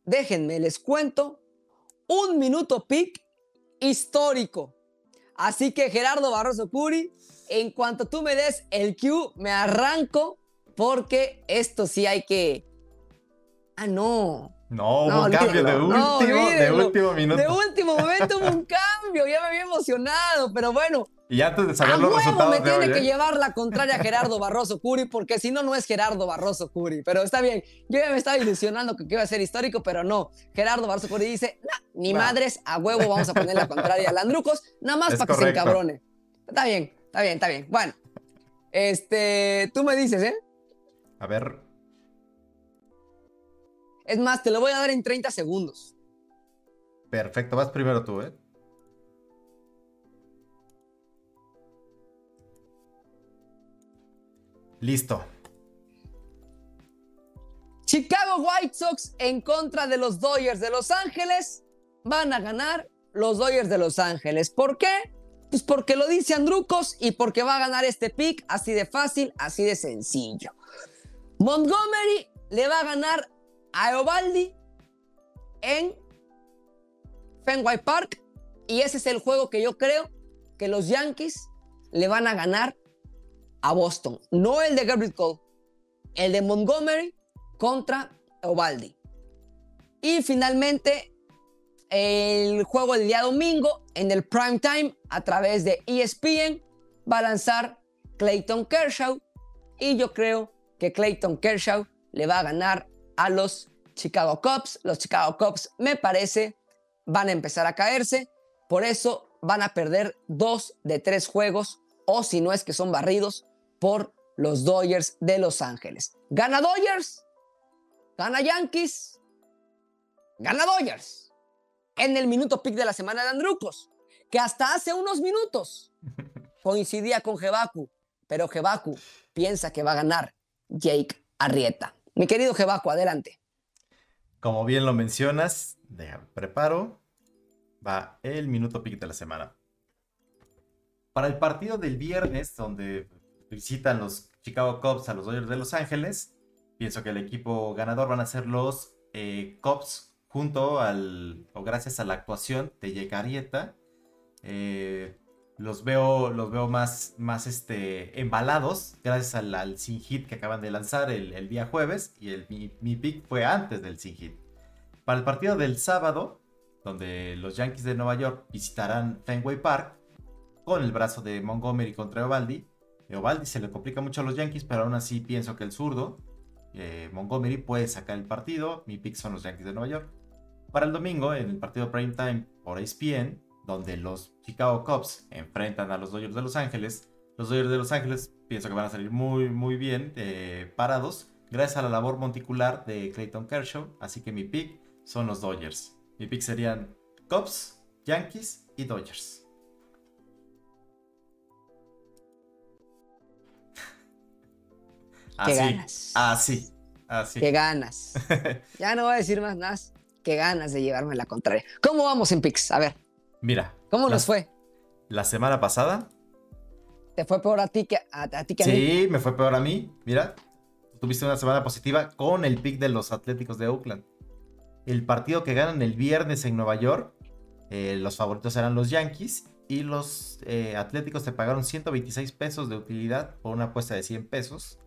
déjenme, les cuento, un minuto pick histórico. Así que Gerardo Barroso Curi, en cuanto tú me des el cue, me arranco porque esto sí hay que... Ah, no. No, hubo un cambio de último, de último minuto. De último momento hubo un cambio, ya me había emocionado, pero bueno. Y antes de saber los resultados me tiene que ¿eh? llevar la contraria a Gerardo Barroso Curi, porque si no, no es Gerardo Barroso Curi. Pero está bien, yo ya me estaba ilusionando que iba a ser histórico, pero no. Gerardo Barroso Curi dice, ni madres, a huevo vamos a poner la contraria a Landrucos, nada más para que se encabrone. Está bien, está bien, está bien. Bueno, este, tú me dices, ¿eh? A ver, es más, te lo voy a dar en 30 segundos. Perfecto, vas primero tú, ¿eh? Listo. Chicago White Sox en contra de los Dodgers de Los Ángeles. Van a ganar los Dodgers de Los Ángeles. ¿Por qué? Pues porque lo dice Andrucos y porque va a ganar este pick así de fácil, así de sencillo. Montgomery le va a ganar a Eovaldi en Fenway Park y ese es el juego que yo creo que los Yankees le van a ganar a Boston. No el de Gabriel Cole, el de Montgomery contra Ovaldi. Y finalmente el juego del día domingo en el prime time a través de ESPN va a lanzar Clayton Kershaw y yo creo que Clayton Kershaw le va a ganar a los Chicago Cubs. Los Chicago Cubs me parece van a empezar a caerse, por eso van a perder dos de tres juegos o si no es que son barridos por los Dodgers de Los Ángeles. Gana Dodgers, gana Yankees, gana Dodgers. En el minuto pick de la semana de Andrucos, que hasta hace unos minutos coincidía con Jebaku, pero Jebaku piensa que va a ganar Jake Arrieta. Mi querido Jebaku, adelante. Como bien lo mencionas, preparo. Va el minuto pick de la semana. Para el partido del viernes, donde visitan los Chicago Cubs a los Dodgers de Los Ángeles, pienso que el equipo ganador van a ser los eh, Cubs junto al, o gracias a la actuación de Jake Arrieta. Eh, los veo, los veo más, más este, embalados gracias al, sin hit que acaban de lanzar el, día jueves y el, mi, pick fue antes del sin hit. Para el partido del sábado, donde los Yankees de Nueva York visitarán Fenway Park con el brazo de Montgomery contra Eovaldi. Eovaldi se le complica mucho a los Yankees, pero aún así pienso que el zurdo, eh, Montgomery, puede sacar el partido. Mi pick son los Yankees de Nueva York. Para el domingo, en el partido prime time por ESPN, donde los Chicago Cubs enfrentan a los Dodgers de Los Ángeles. Los Dodgers de Los Ángeles pienso que van a salir muy, muy bien eh, parados gracias a la labor monticular de Clayton Kershaw. Así que mi pick son los Dodgers. Mi pick serían Cubs, Yankees y Dodgers. Qué ganas. Así, así. Qué ganas. ya no voy a decir más nada. Qué ganas de llevarme la contraria. ¿Cómo vamos en picks? A ver. Mira. ¿Cómo nos fue? La semana pasada. ¿Te fue peor a ti que a, ti que a mí? Sí, me fue peor a mí. Mira, tuviste una semana positiva con el pick de los Atléticos de Oakland. El partido que ganan el viernes en Nueva York, eh, los favoritos eran los Yankees y los eh, Atléticos te pagaron 126 pesos de utilidad por una apuesta de 100 pesos.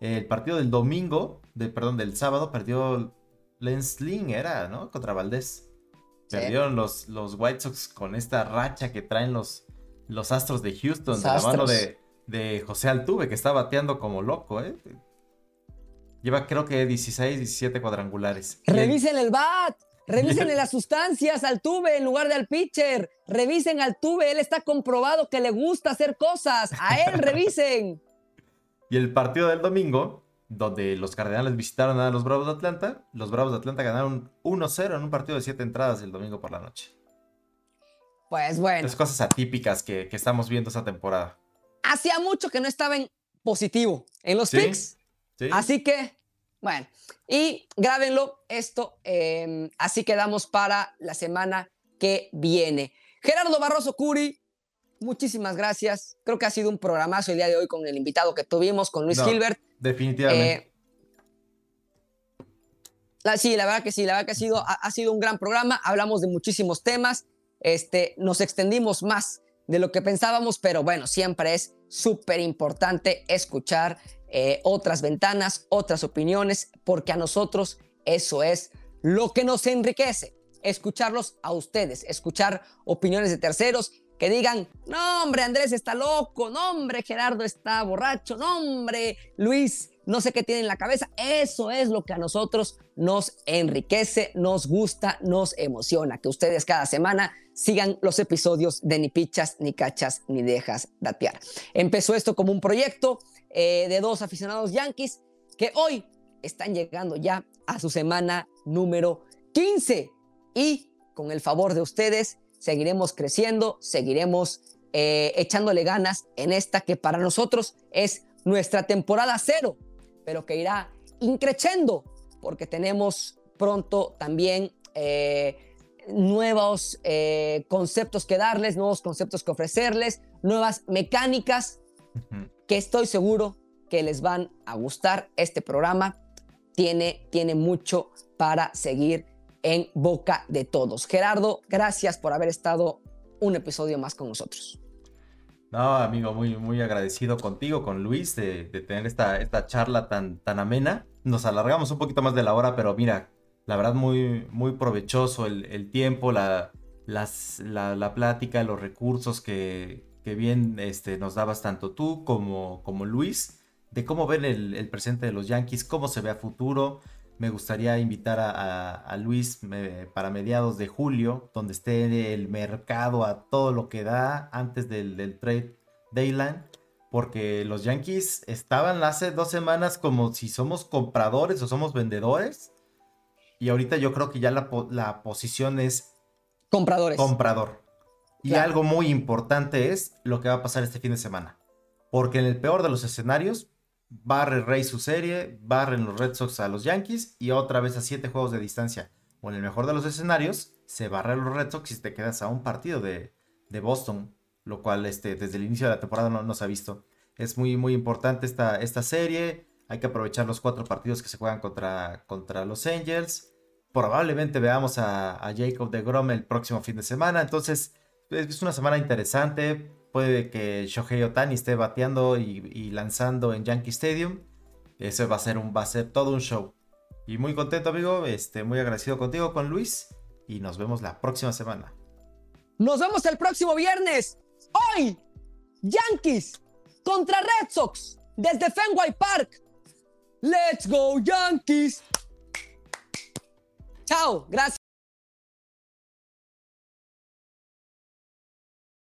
El partido del domingo, de, perdón, del sábado, perdió Lensling, era, ¿no? Contra Valdés. Perdieron los, los White Sox con esta racha que traen los, los Astros de Houston, de la mano de, de, José Altuve, que está bateando como loco, ¿eh? Lleva creo que 16, 17 cuadrangulares. Revisen el bat. Revisen las sustancias al Tuve en lugar de al pitcher. Revisen al Tuve. Él está comprobado que le gusta hacer cosas. A él revisen. y el partido del domingo donde los Cardenales visitaron a los Bravos de Atlanta. Los Bravos de Atlanta ganaron 1-0 en un partido de 7 entradas el domingo por la noche. Pues bueno. Es cosas atípicas que, estamos viendo esta temporada. Hacía mucho que no estaba en positivo en los picks. Así que, bueno. Y grábenlo esto. Em, así quedamos para la semana que viene. Gerardo Barroso Curi, muchísimas gracias. Creo que ha sido un programazo el día de hoy con el invitado que tuvimos, con Luis Gilbert. Definitivamente. Eh, sí, la verdad que sí, la verdad que ha sido, ha, sido un gran programa. Hablamos de muchísimos temas. Este, nos extendimos más de lo que pensábamos, pero bueno, siempre es súper importante escuchar eh, otras ventanas, otras opiniones, porque a nosotros eso es lo que nos enriquece. Escucharlos a ustedes, escuchar opiniones de terceros que digan, no hombre, Andrés está loco, no hombre, Gerardo está borracho, no hombre, Luis, no sé qué tiene en la cabeza. Eso es lo que a nosotros nos enriquece, nos gusta, nos emociona, que ustedes cada semana sigan los episodios de Ni Pichas, Ni Cachas, Ni Dejas Datear. Empezó esto como un proyecto eh, de dos aficionados yankees que hoy están llegando ya a su semana número 15 y con el favor de ustedes seguiremos creciendo, seguiremos eh, echándole ganas en esta que para nosotros es nuestra temporada cero, pero que irá increciendo porque tenemos pronto también eh, nuevos eh, conceptos que darles, nuevos conceptos que ofrecerles, nuevas mecánicas que estoy seguro que les van a gustar. Este programa tiene, tiene mucho para seguir en boca de todos. Gerardo, gracias por haber estado un episodio más con nosotros. No, amigo, muy, muy agradecido contigo, con Luis, de, tener esta, esta charla tan, tan amena. Nos alargamos un poquito más de la hora, pero mira, la verdad muy, muy provechoso el, tiempo, la, las, la, plática, los recursos que, que, bien este, nos dabas tanto tú como, como Luis, de cómo ven el, el presente de los Yankees, cómo se ve a futuro, me gustaría invitar a, Luis para mediados de julio, donde esté el mercado a todo lo que da antes del, trade deadline, porque los Yankees estaban hace dos semanas como si somos compradores o somos vendedores, y ahorita yo creo que ya la, posición es compradores. Comprador. Y algo muy importante es lo que va a pasar este fin de semana, porque en el peor de los escenarios barre Rey su serie, barren los Red Sox a los Yankees y otra vez a siete juegos de distancia. O en el mejor de los escenarios, se barre los Red Sox y te quedas a un partido de, Boston, lo cual este, desde el inicio de la temporada no, se ha visto. Es muy, muy importante esta, esta serie. Hay que aprovechar los cuatro partidos que se juegan contra, contra los Angels. Probablemente veamos a, a Jacob de Grom el próximo fin de semana. Entonces, es una semana interesante puede que Shohei Otani esté bateando y, lanzando en Yankee Stadium. Eso va a ser un va a ser todo un show. Y muy contento, amigo, este muy agradecido contigo con Luis y nos vemos la próxima semana. Nos vemos el próximo viernes. Hoy Yankees contra Red Sox desde Fenway Park. Let's go Yankees. Chao, gracias.